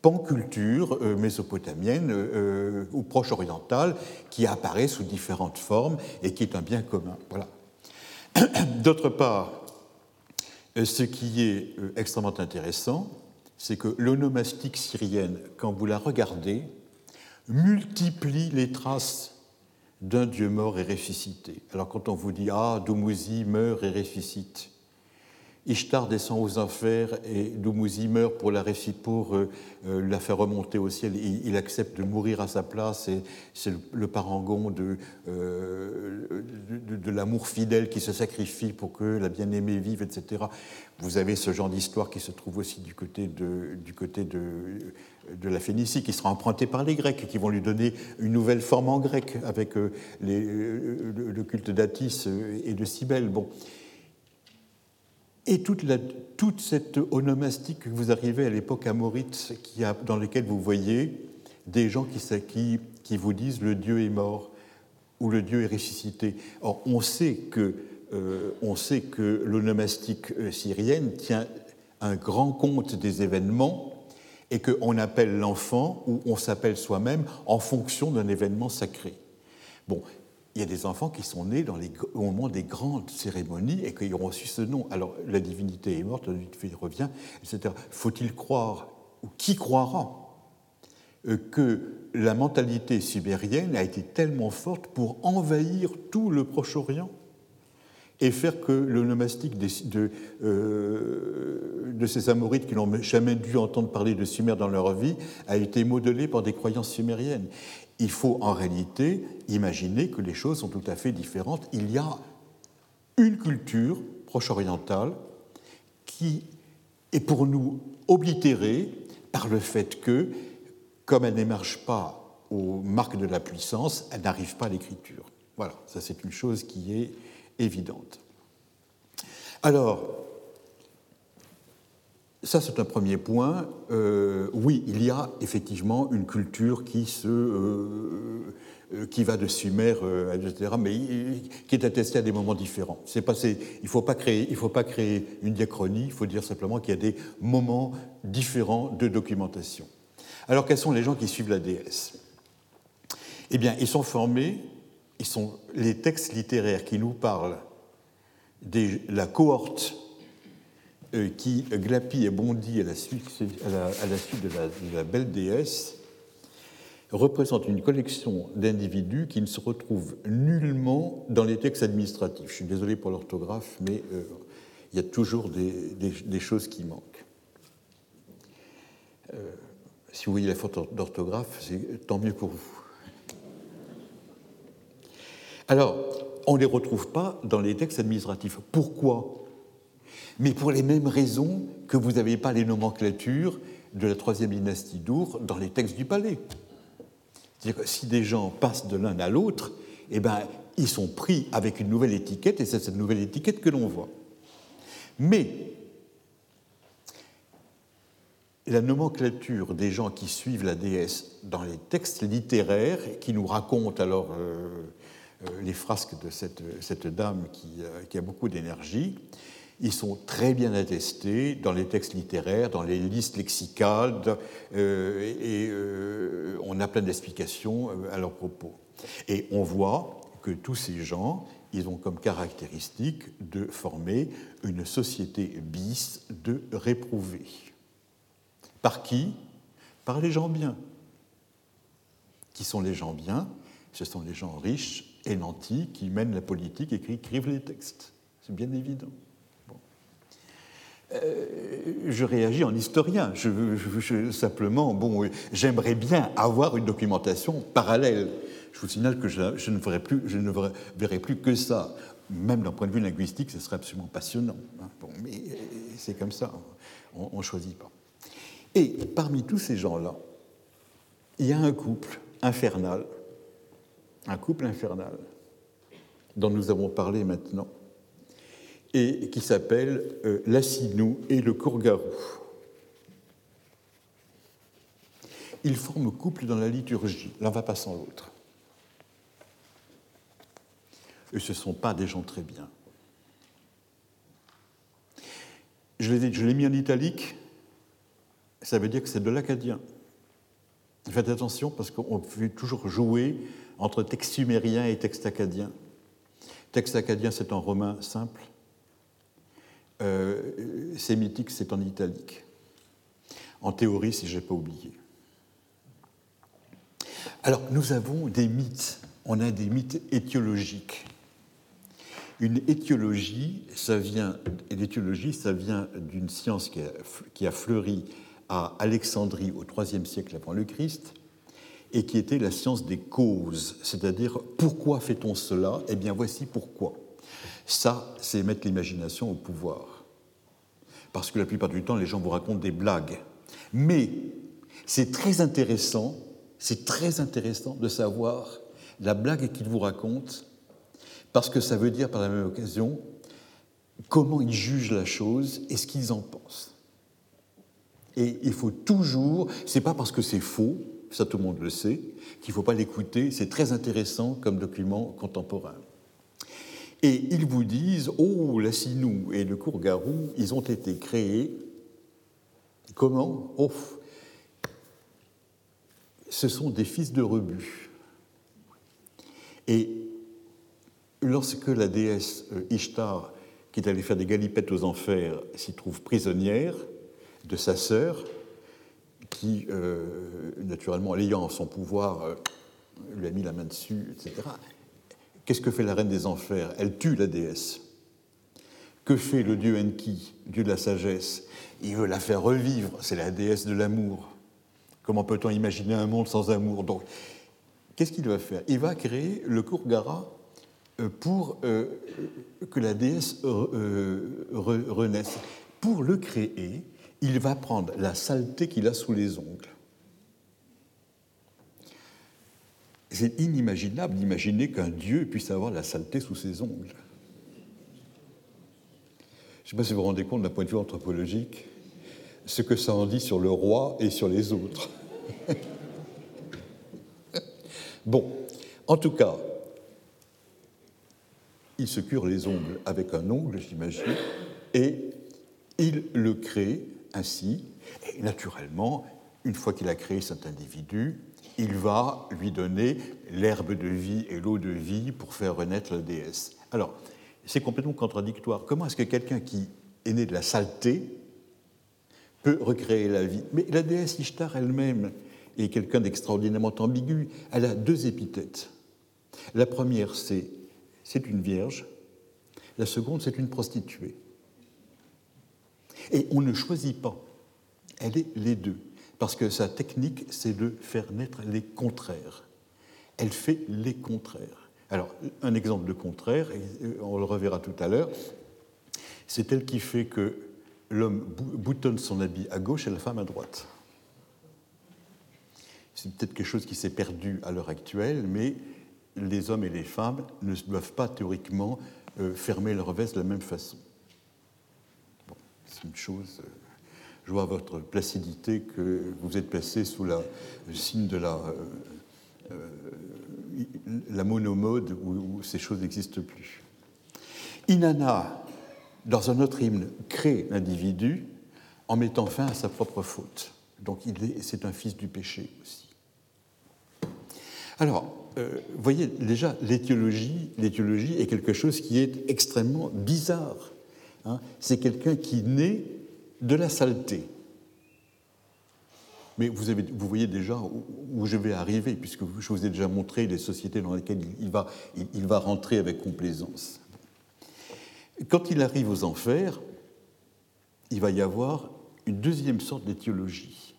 panculture euh, mésopotamienne euh, ou proche orientale qui apparaît sous différentes formes et qui est un bien commun. Voilà. D'autre part, ce qui est extrêmement intéressant, c'est que l'onomastique syrienne, quand vous la regardez, multiplie les traces d'un Dieu mort et ressuscité. Alors quand on vous dit Ah, Doumouzi meurt et ressuscite, Ishtar descend aux enfers et Doumouzi meurt pour, la, pour euh, euh, la faire remonter au ciel. Il, accepte de mourir à sa place et c'est le, parangon euh, de, l'amour fidèle qui se sacrifie pour que la bien-aimée vive, etc. Vous avez ce genre d'histoire qui se trouve aussi du côté de, la Phénicie, qui sera empruntée par les Grecs, qui vont lui donner une nouvelle forme en grec avec le, culte d'Atis et de Cybèle. Bon. Et toute, cette onomastique que vous arrivez à l'époque amorite, dans laquelle vous voyez des gens qui, vous disent le Dieu est mort ou le Dieu est ressuscité. Or, on sait que, euh, sait que l'onomastique euh, syrienne tient un grand compte des événements et qu'on appelle l'enfant ou on s'appelle soi-même en fonction d'un événement sacré. Bon, il y a des enfants qui sont nés dans les, au moment des grandes cérémonies et qui ont reçu ce nom. Alors la divinité est morte, il revient, etc. Faut-il croire, ou qui croira, euh, que la mentalité sibérienne a été tellement forte pour envahir tout le Proche-Orient et faire que le nomastique de, euh, de ces Amorites qui n'ont jamais dû entendre parler de Sumer dans leur vie a été modelé par des croyances sumériennes? Il faut en réalité imaginer que les choses sont tout à fait différentes. Il y a une culture proche-orientale qui est pour nous oblitérée par le fait que, comme elle n'émerge pas aux marques de la puissance, elle n'arrive pas à l'écriture. Voilà, ça c'est une chose qui est évidente. Alors, ça, c'est un premier point. Euh, oui, il y a effectivement une culture qui, euh, euh, va de Sumer, etc., mais qui est attestée à des moments différents. Il ne faut, pas créer, une diachronie, il faut dire simplement qu'il y a des moments différents de documentation. Alors, quels sont les gens qui suivent la déesse? Eh bien, ils sont formés, ils sont les textes littéraires qui nous parlent de la cohorte qui glapit et bondit à la suite, à la, suite de, la, belle déesse représente une collection d'individus qui ne se retrouvent nullement dans les textes administratifs. Je suis désolé pour l'orthographe, mais euh, il y a toujours des, choses qui manquent. Euh, si vous voyez la faute d'orthographe, c'est tant mieux pour vous. Alors, on ne les retrouve pas dans les textes administratifs. Pourquoi? Mais pour les mêmes raisons que vous n'avez pas les nomenclatures de la troisième dynastie d'Our dans les textes du palais. C'est-à-dire que si des gens passent de l'un à l'autre, eh ben, ils sont pris avec une nouvelle étiquette, et c'est cette nouvelle étiquette que l'on voit. Mais la nomenclature des gens qui suivent la déesse dans les textes littéraires, qui nous racontent alors euh, euh, les frasques de cette, dame euh, qui, a beaucoup d'énergie, ils sont très bien attestés dans les textes littéraires, dans les listes lexicales, euh, et euh, on a plein d'explications euh, à leur propos. Et on voit que tous ces gens, ils ont comme caractéristique de former une société bis de réprouvés. Par qui? Par les gens bien. Qui sont les gens bien? Ce sont les gens riches et nantis qui mènent la politique et qui écrivent les textes. C'est bien évident. Euh, je réagis en historien. Je, simplement, bon, j'aimerais bien avoir une documentation parallèle. Je vous signale que je, ne, verrai plus, je ne verrai plus que ça. Même d'un point de vue linguistique, ce serait absolument passionnant. Hein. Bon, mais euh, c'est comme ça, on ne choisit pas. Et parmi tous ces gens-là, il y a un couple infernal, un couple infernal, dont nous avons parlé maintenant, et qui s'appelle euh, l'Assinou et le Courgarou. Ils forment couple dans la liturgie, l'un va pas sans l'autre. Et ce ne sont pas des gens très bien. Je l'ai mis en italique, ça veut dire que c'est de l'acadien. Faites attention parce qu'on peut toujours jouer entre texte sumérien et texte acadien. Texte acadien, c'est en romain simple. Euh, sémitique, c'est en italique. En théorie, si je n'ai pas oublié. Alors, nous avons des mythes. On a des mythes étiologiques. Une étiologie, ça vient, ça vient d'une science qui a, qui a, fleuri à Alexandrie au IIIe siècle avant le Christ, et qui était la science des causes, c'est-à-dire pourquoi fait-on cela? Eh bien, voici pourquoi. Ça, c'est mettre l'imagination au pouvoir. Parce que la plupart du temps, les gens vous racontent des blagues. Mais c'est très intéressant, c'est très intéressant de savoir la blague qu'ils vous racontent, parce que ça veut dire par la même occasion comment ils jugent la chose et ce qu'ils en pensent. Et il faut toujours, c'est pas parce que c'est faux, ça tout le monde le sait, qu'il ne faut pas l'écouter, c'est très intéressant comme document contemporain. Et ils vous disent, oh, la Sinou et le Courgarou, ils ont été créés. Comment? Oh, ce sont des fils de rebut. Et lorsque la déesse euh, Ishtar, qui est allée faire des galipettes aux enfers, s'y trouve prisonnière de sa sœur, qui, euh, naturellement, l'ayant en son pouvoir, euh, lui a mis la main dessus, etc. Qu'est-ce que fait la reine des enfers? Elle tue la déesse. Que fait le dieu Enki, dieu de la sagesse? Il veut la faire revivre, c'est la déesse de l'amour. Comment peut-on imaginer un monde sans amour? Donc, qu'est-ce qu'il va faire? Il va créer le Kurgara euh, pour euh, que la déesse euh, renaisse. Pour le créer, il va prendre la saleté qu'il a sous les ongles. C'est inimaginable d'imaginer qu'un Dieu puisse avoir la saleté sous ses ongles. Je ne sais pas si vous vous rendez compte d'un point de vue anthropologique ce que ça en dit sur le roi et sur les autres. bon, en tout cas, il se cure les ongles avec un ongle, j'imagine, et il le crée ainsi. Et naturellement, une fois qu'il a créé cet individu, il va lui donner l'herbe de vie et l'eau de vie pour faire renaître la déesse. Alors, c'est complètement contradictoire. Comment est-ce que quelqu'un qui est né de la saleté peut recréer la vie? Mais la déesse Ishtar elle-même est quelqu'un d'extraordinairement ambigu. Elle a deux épithètes. La première, c'est c'est une vierge. La seconde, c'est une prostituée. Et on ne choisit pas. Elle est les deux parce que sa technique, c'est de faire naître les contraires. Elle fait les contraires. Alors, un exemple de contraire, et on le reverra tout à l'heure, c'est elle qui fait que l'homme boutonne son habit à gauche et la femme à droite. C'est peut-être quelque chose qui s'est perdu à l'heure actuelle, mais les hommes et les femmes ne doivent pas théoriquement euh, fermer leur veste de la même façon. C'est une chose. Je vois votre placidité que vous êtes placé sous le signe de la, euh, euh, la monomode où, ces choses n'existent plus. Inanna, dans un autre hymne, crée l'individu en mettant fin à sa propre faute. Donc c'est un fils du péché aussi. Alors, euh, vous voyez déjà, l'étiologie est quelque chose qui est extrêmement bizarre. Hein. C'est quelqu'un qui naît de la saleté. Mais vous, voyez déjà où, je vais arriver, puisque je vous ai déjà montré les sociétés dans lesquelles il va, il, va rentrer avec complaisance. Quand il arrive aux enfers, il va y avoir une deuxième sorte d'étiologie.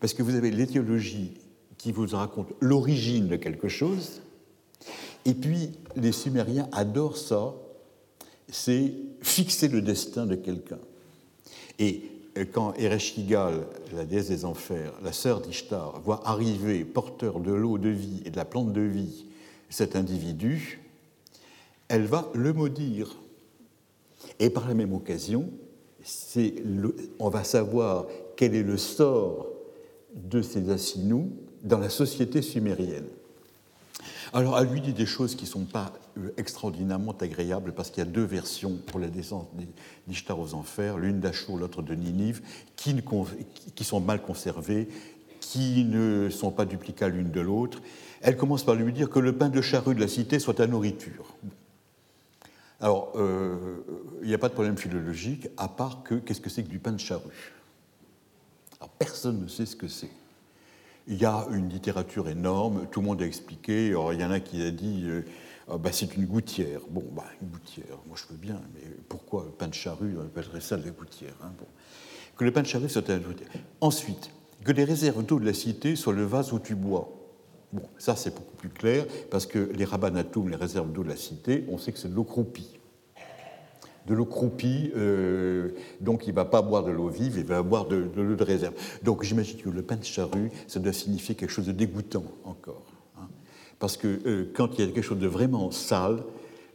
Parce que vous avez l'étiologie qui vous raconte l'origine de quelque chose, et puis les Sumériens adorent ça, c'est fixer le destin de quelqu'un. Et euh, quand Ereshkigal, la déesse des enfers, la sœur d'Ishtar, voit arriver porteur de l'eau de vie et de la plante de vie cet individu, elle va le maudire. Et par la même occasion, on va savoir quel est le sort de ces Assinous dans la société sumérienne. Alors, elle lui dit des choses qui ne sont pas euh, extraordinairement agréables parce qu'il y a deux versions pour la descente d'Ishtar aux enfers, l'une d'Achour, l'autre de Ninive, qui, sont mal conservées, qui ne sont pas duplicables l'une de l'autre. Elle commence par lui dire que le pain de charrue de la cité soit ta nourriture. Alors, euh, il n'y a pas de problème philologique, à part que qu'est-ce que c'est que du pain de charrue? Alors, personne ne sait ce que c'est. Il y a une littérature énorme, tout le monde a expliqué. il y en a qui a dit euh, ah, bah, c'est une gouttière. Bon, bah, une gouttière, moi je veux bien, mais pourquoi le pain de charrue On appellerait ça de la gouttière. Hein, que le pain de charrue soit la gouttière. Ensuite, que les réserves d'eau de la cité soient le vase où tu bois. Bon, ça c'est beaucoup plus clair, parce que les rabanatoum, les réserves d'eau de la cité, on sait que c'est de l'eau croupie de l'eau croupie, euh, donc il ne va pas boire de l'eau vive, il va boire de, l'eau de réserve. Donc j'imagine que le pain de charrue, ça doit signifier quelque chose de dégoûtant encore. Hein. Parce que euh, quand il y a quelque chose de vraiment sale,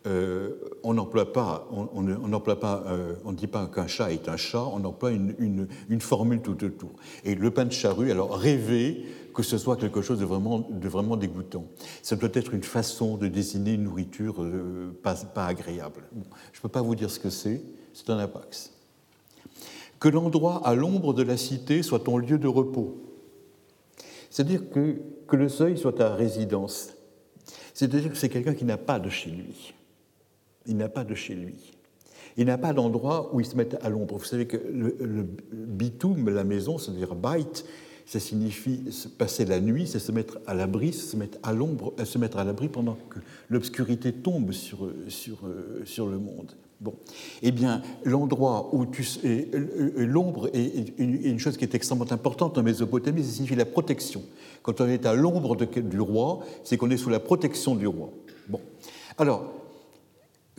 euh, on n'emploie pas, on n'emploie pas, on ne dit pas qu'un chat est un chat, on emploie une, formule tout autour. Et le pain de charrue, alors rêver que ce soit quelque chose de vraiment, dégoûtant. Ça doit être une façon de désigner une nourriture euh, pas, pas, agréable. je ne peux pas vous dire ce que c'est, c'est un apax. Que l'endroit à l'ombre de la cité soit ton lieu de repos. C'est-à-dire que, que le seuil soit ta résidence. C'est-à-dire que c'est quelqu'un qui n'a pas de chez lui. Il n'a pas de chez lui. Il n'a pas d'endroit où il se mette à l'ombre. Vous savez que le, le bitoum, la maison, c'est-à-dire bait, ça signifie passer la nuit, c'est se mettre à l'abri, se mettre à l'ombre, euh, se mettre à l'abri pendant que l'obscurité tombe sur, sur, euh, sur le monde. Bon. Eh bien, l'endroit où tu. L'ombre est une chose qui est extrêmement importante en Mésopotamie, ça signifie la protection. Quand on est à l'ombre du roi, c'est qu'on est sous la protection du roi. Bon. Alors,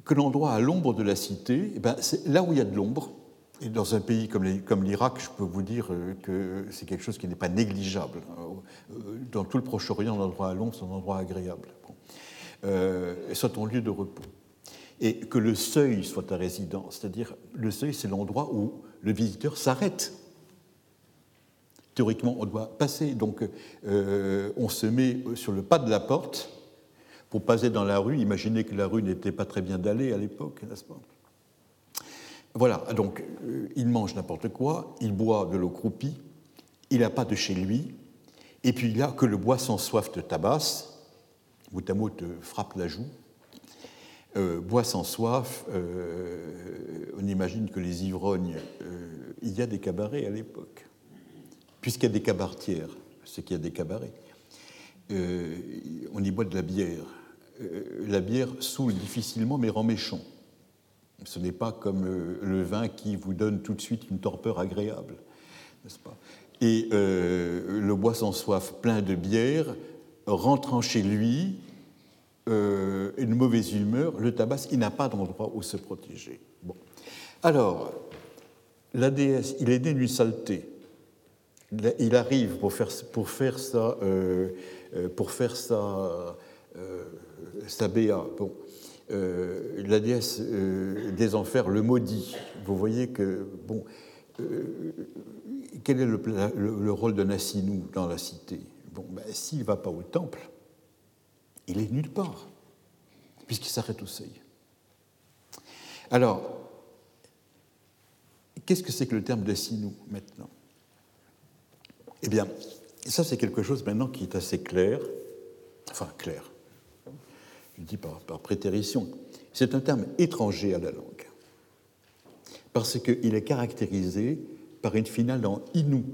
que l'endroit à l'ombre de la cité, eh ben, c'est là où il y a de l'ombre, et dans un pays comme l'Irak, je peux vous dire euh, que c'est quelque chose qui n'est pas négligeable. Euh, dans tout le Proche-Orient, l'endroit à l'ombre, c'est un endroit agréable. Euh, soit ton lieu de repos. Et que le seuil soit ta résidence, c'est-à-dire le seuil, c'est l'endroit où le visiteur s'arrête. Théoriquement, on doit passer, donc on se met sur le pas de la porte pour passer dans la rue. Imaginez que la rue n'était pas très bien dallée à l'époque, n'est-ce pas? Voilà, donc euh, il mange n'importe quoi, il boit de l'eau croupie, il n'a pas de chez lui, et puis il a que le bois sans soif te tabasse, mot te frappe la joue. Euh, bois sans soif, euh, on imagine que les ivrognes, il y a des cabarets à l'époque, puisqu'il y a des cabaretières, c'est qu'il y a des cabarets. On y boit de la bière. la bière saoule difficilement mais rend méchant. Ce n'est pas comme euh, le vin qui vous donne tout de suite une torpeur agréable, n'est-ce pas? Et euh, le bois sans soif plein de bière, rentrant chez lui, euh, une mauvaise humeur, le tabac, il n'a pas d'endroit où se protéger. Bon. Alors, la déesse, il est né d'une saleté. Il arrive pour faire, pour faire ça, pour faire sa béa. Bon. Euh, la déesse euh, des enfers le maudit. Vous voyez que, bon, euh, quel est le, rôle de Nassinou dans la cité? Bon, ben, s'il ne va pas au temple, il est nulle part, puisqu'il s'arrête au seuil. Alors, qu'est-ce que c'est que le terme d'Assinou maintenant? Eh bien, ça c'est quelque chose maintenant qui est assez clair, enfin clair, je dis par, prétérition, c'est un terme étranger à la langue, parce qu'il est caractérisé par une finale en inou.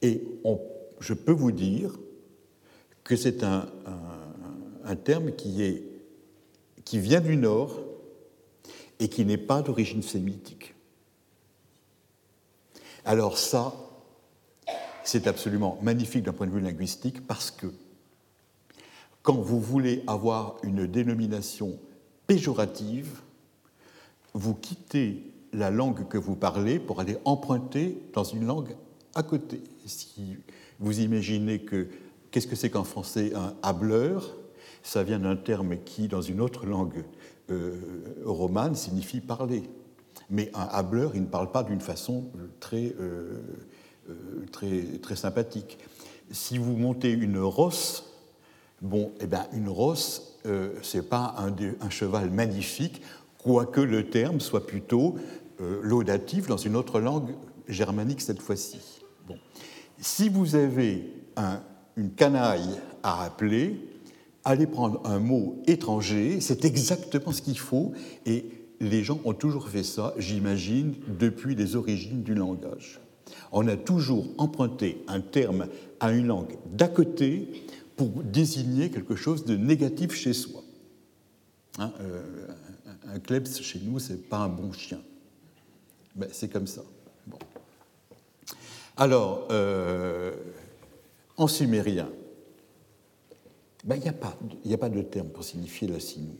Et je peux vous dire que c'est un, terme qui, qui vient du Nord et qui n'est pas d'origine sémitique. Alors ça, c'est absolument magnifique d'un point de vue linguistique parce que quand vous voulez avoir une dénomination péjorative, vous quittez la langue que vous parlez pour aller emprunter dans une langue à côté. Si vous imaginez que qu'est-ce que c'est qu'en français un hableur Ça vient d'un terme qui, dans une autre langue euh, romane, signifie parler. Mais un hableur, il ne parle pas d'une façon très, euh, très, très sympathique. Si vous montez une rosse, bon, eh ben, une rosse, euh, ce n'est pas un, cheval magnifique, quoique le terme soit plutôt laudatif dans une autre langue germanique cette fois-ci. Bon. Si vous avez un, une canaille à rappeler, allez prendre un mot étranger, c'est exactement ce qu'il faut, et les gens ont toujours fait ça, j'imagine, depuis les origines du langage. On a toujours emprunté un terme à une langue d'à côté pour désigner quelque chose de négatif chez soi. Hein, euh, un klebs chez nous, c'est pas un bon chien. Ben, c'est comme ça. Bon. Alors, euh, en sumérien, ben, il n'y a, a, pas de terme pour signifier la sinou.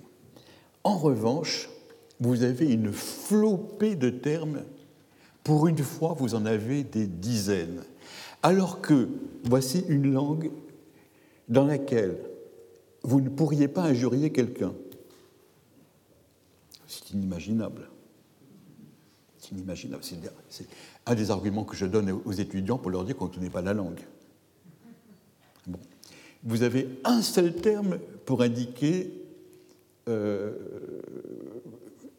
En revanche, vous avez une flopée de termes. Pour une fois, vous en avez des dizaines. Alors que voici une langue dans laquelle vous ne pourriez pas injurier quelqu'un. C'est inimaginable. C'est inimaginable. C'est un des arguments que je donne aux étudiants pour leur dire qu'on ne connaît pas la langue. Bon. Vous avez un seul terme pour indiquer euh,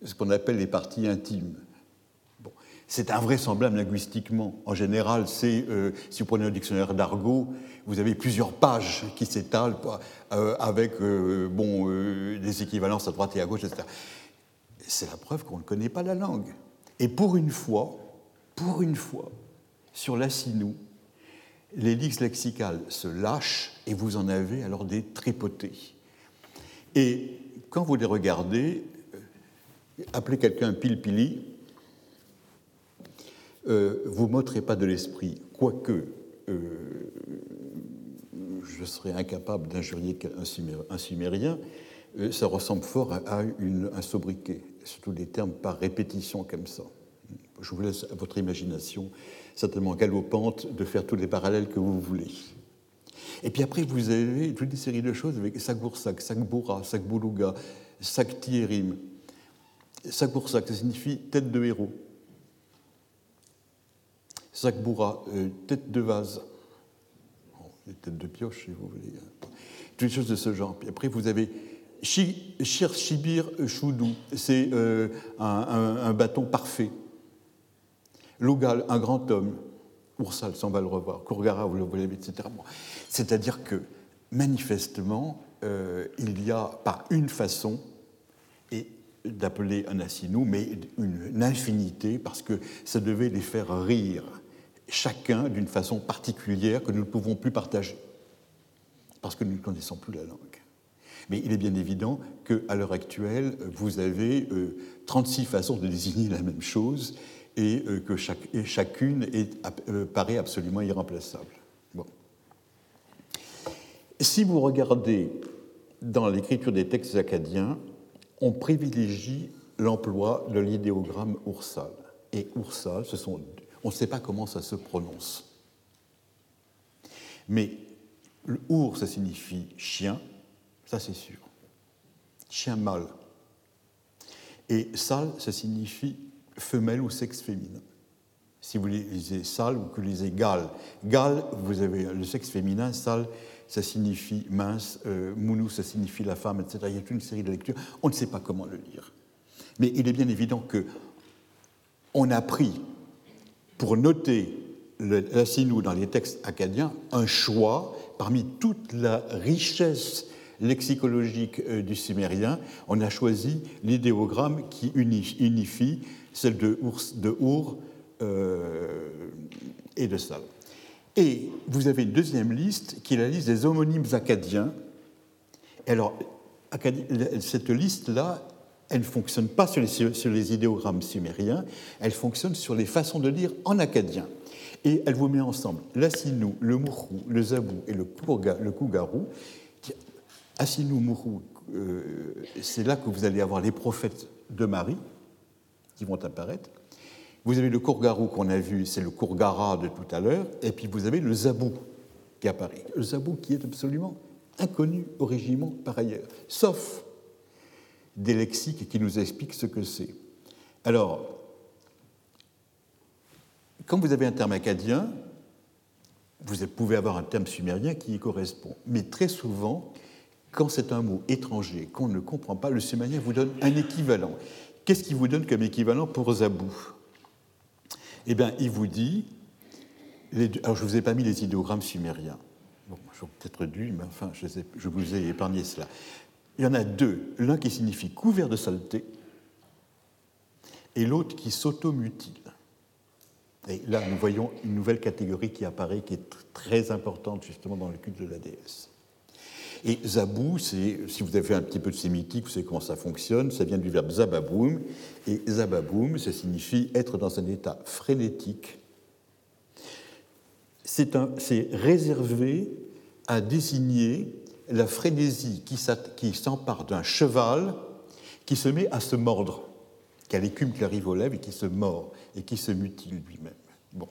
ce qu'on appelle les parties intimes. C'est invraisemblable linguistiquement. En général, c'est, euh, si vous prenez un dictionnaire d'argot, vous avez plusieurs pages qui s'étalent euh, avec euh, bon, des équivalences à droite et à gauche, etc. C'est la preuve qu'on ne connaît pas la langue. Et pour une fois, pour une fois, sur la sinou, l'élix lexicale se lâche et vous en avez alors des tripotés. Et quand vous les regardez, Appelez quelqu'un pile-pili, euh, vous m'ôterez pas de l'esprit, quoique euh, je serais incapable d'injurier un, sumérien, euh, ça ressemble fort à, un sobriquet, surtout des termes par répétition comme ça. Je vous laisse à votre imagination, certainement galopante, de faire tous les parallèles que vous voulez. Et puis après, vous avez toute une série de choses avec Sakboursak, Sakboura, Sakboulouga, Saktierim, Sakboursak, ça signifie tête de héros. Sakboura, euh, tête de vase. Tête de pioche, si vous voulez. Toutes choses de ce genre. Puis après, vous avez Shir Shibir Choudou, c'est euh, un, bâton parfait. Logal, un grand homme. Oursal, on va le revoir. Kourgara, vous le voyez, etc. C'est-à-dire que, manifestement, euh, il y a pas une façon, et d'appeler un assinou, mais une, infinité, parce que ça devait les faire rire, chacun d'une façon particulière que nous ne pouvons plus partager, parce que nous ne connaissons plus la langue. Mais il est bien évident qu'à l'heure actuelle, vous avez 36 euh, façons de désigner la même chose et euh, que chacune est, euh, paraît absolument irremplaçable. Bon. Si vous regardez dans l'écriture des textes acadiens, on privilégie l'emploi de l'idéogramme Oursal. Et Oursal, ce sont, on ne sait pas comment ça se prononce. Mais le Our, ça signifie chien, ça c'est sûr. Chien mâle. Et sal, ça signifie femelle ou sexe féminin. Si vous lisez sal ou que vous lisez gal, gal, vous avez le sexe féminin, sal, ça signifie mince, euh, mounou, ça signifie la femme, etc. Il y a toute une série de lectures. On ne sait pas comment le lire. Mais il est bien évident que on a pris, pour noter la sinou dans les textes acadiens, un choix parmi toute la richesse lexicologique euh, du sumérien. On a choisi l'idéogramme qui unifie, celle de Our, euh, et de Sal. Et vous avez une deuxième liste qui est la liste des homonymes acadiens. alors, cette liste-là, elle ne fonctionne pas sur les, idéogrammes sumériens, elle fonctionne sur les façons de lire en acadien. Et elle vous met ensemble l'assinou, le mourou, le zabou et le, le kougarou. Assinou, mourou, euh, c'est là que vous allez avoir les prophètes de Marie qui vont apparaître. Vous avez le kourgarou qu'on a vu, c'est le kourgara de tout à l'heure, et puis vous avez le zabou qui apparaît. Le zabou qui est absolument inconnu au régiment par ailleurs, sauf des lexiques qui nous expliquent ce que c'est. Alors, quand vous avez un terme acadien, vous pouvez avoir un terme sumérien qui y correspond. Mais très souvent, quand c'est un mot étranger qu'on ne comprend pas, le sumérien vous donne un équivalent. Qu'est-ce qu'il vous donne comme équivalent pour zabou? Eh bien, il vous dit. alors, je ne vous ai pas mis les idéogrammes sumériens. Bon, j'aurais peut-être dû, mais enfin, je, je vous ai épargné cela. Il y en a deux. L'un qui signifie couvert de saleté et l'autre qui s'automutile. Et là, nous voyons une nouvelle catégorie qui apparaît, qui est très importante justement dans le culte de la déesse. Et zabou, si vous avez fait un petit peu de sémitique, vous savez comment ça fonctionne, ça vient du verbe zababoum, et zababoum, ça signifie être dans un état frénétique. C'est réservé à désigner la frénésie qui s'empare d'un cheval qui se met à se mordre, qui a l'écume qui arrive aux lèvres et qui se mord et qui se mutile lui-même. Bon.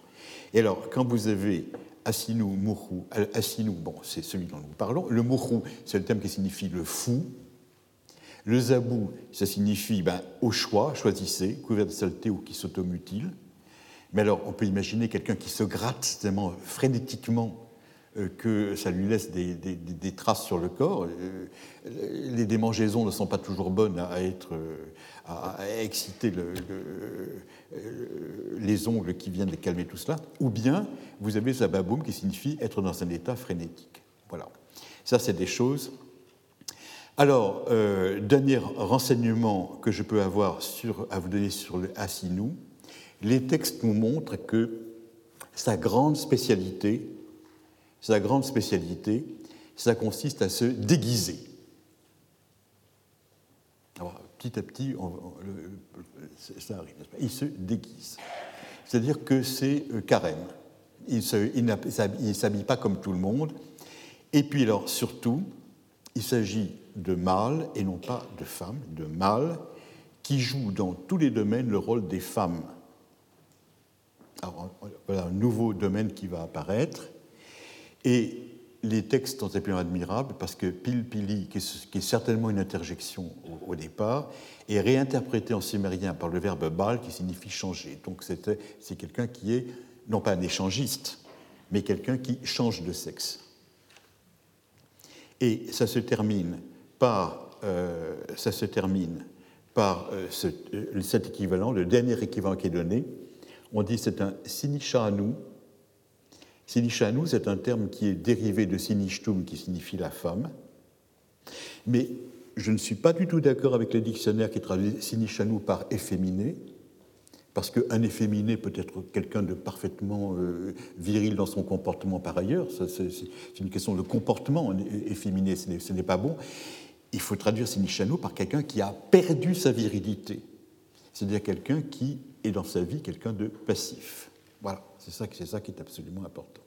Et alors, quand vous avez Asinou, Mourou, Asinou, bon, c'est celui dont nous parlons, le Mourou, c'est le terme qui signifie le fou, le Zabou, ça signifie ben, au choix, choisissez, couvert de saleté ou qui s'automutile. Mais alors, on peut imaginer quelqu'un qui se gratte tellement frénétiquement euh, que ça lui laisse des, traces sur le corps. Euh, les démangeaisons ne sont pas toujours bonnes à, être, euh, à, exciter les ongles qui viennent calmer tout cela. Ou bien vous avez zababoum qui signifie être dans un état frénétique. Voilà. Ça, c'est des choses. Alors, dernier renseignement que je peux avoir sur, à vous donner sur le Hassinou, les textes nous montrent que sa grande spécialité, sa grande spécialité, ça consiste à se déguiser. Alors, petit à petit, ça arrive. Il se déguise. C'est-à-dire que c'est euh, carême. Il ne s'habille pas comme tout le monde. Et puis, alors, surtout, il s'agit de mâles et non pas de femmes, de mâles qui jouent dans tous les domaines le rôle des femmes. Alors, voilà un nouveau domaine qui va apparaître et les textes sont absolument admirables parce que pil pili, qui est, certainement une interjection au, départ, est réinterprété en sumérien par le verbe bal qui signifie changer. Donc c'est quelqu'un qui est non pas un échangiste, mais quelqu'un qui change de sexe. Et ça se termine par, euh, ça se termine par euh, euh, cet équivalent, le dernier équivalent qui est donné. On dit c'est un sinishaanu, Sinishanu, c'est un terme qui est dérivé de sinishtum, qui signifie la femme. Mais je ne suis pas du tout d'accord avec les dictionnaires qui traduisent sinishanu par efféminé, parce qu'un efféminé peut être quelqu'un de parfaitement euh, viril dans son comportement par ailleurs. C'est une question de comportement efféminé, ce n'est pas bon. Il faut traduire sinishanu par quelqu'un qui a perdu sa virilité, c'est-à-dire quelqu'un qui est dans sa vie quelqu'un de passif. Voilà, c'est ça, qui est absolument important.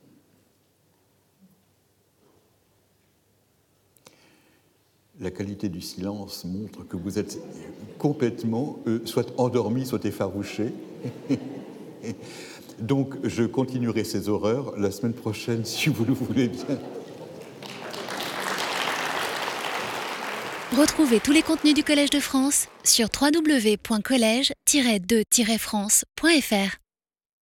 La qualité du silence montre que vous êtes complètement euh, soit endormi, soit effarouché. Donc je continuerai ces horreurs la semaine prochaine, si vous le voulez bien. Retrouvez tous les contenus du Collège de France sur www.colège-2-france.fr.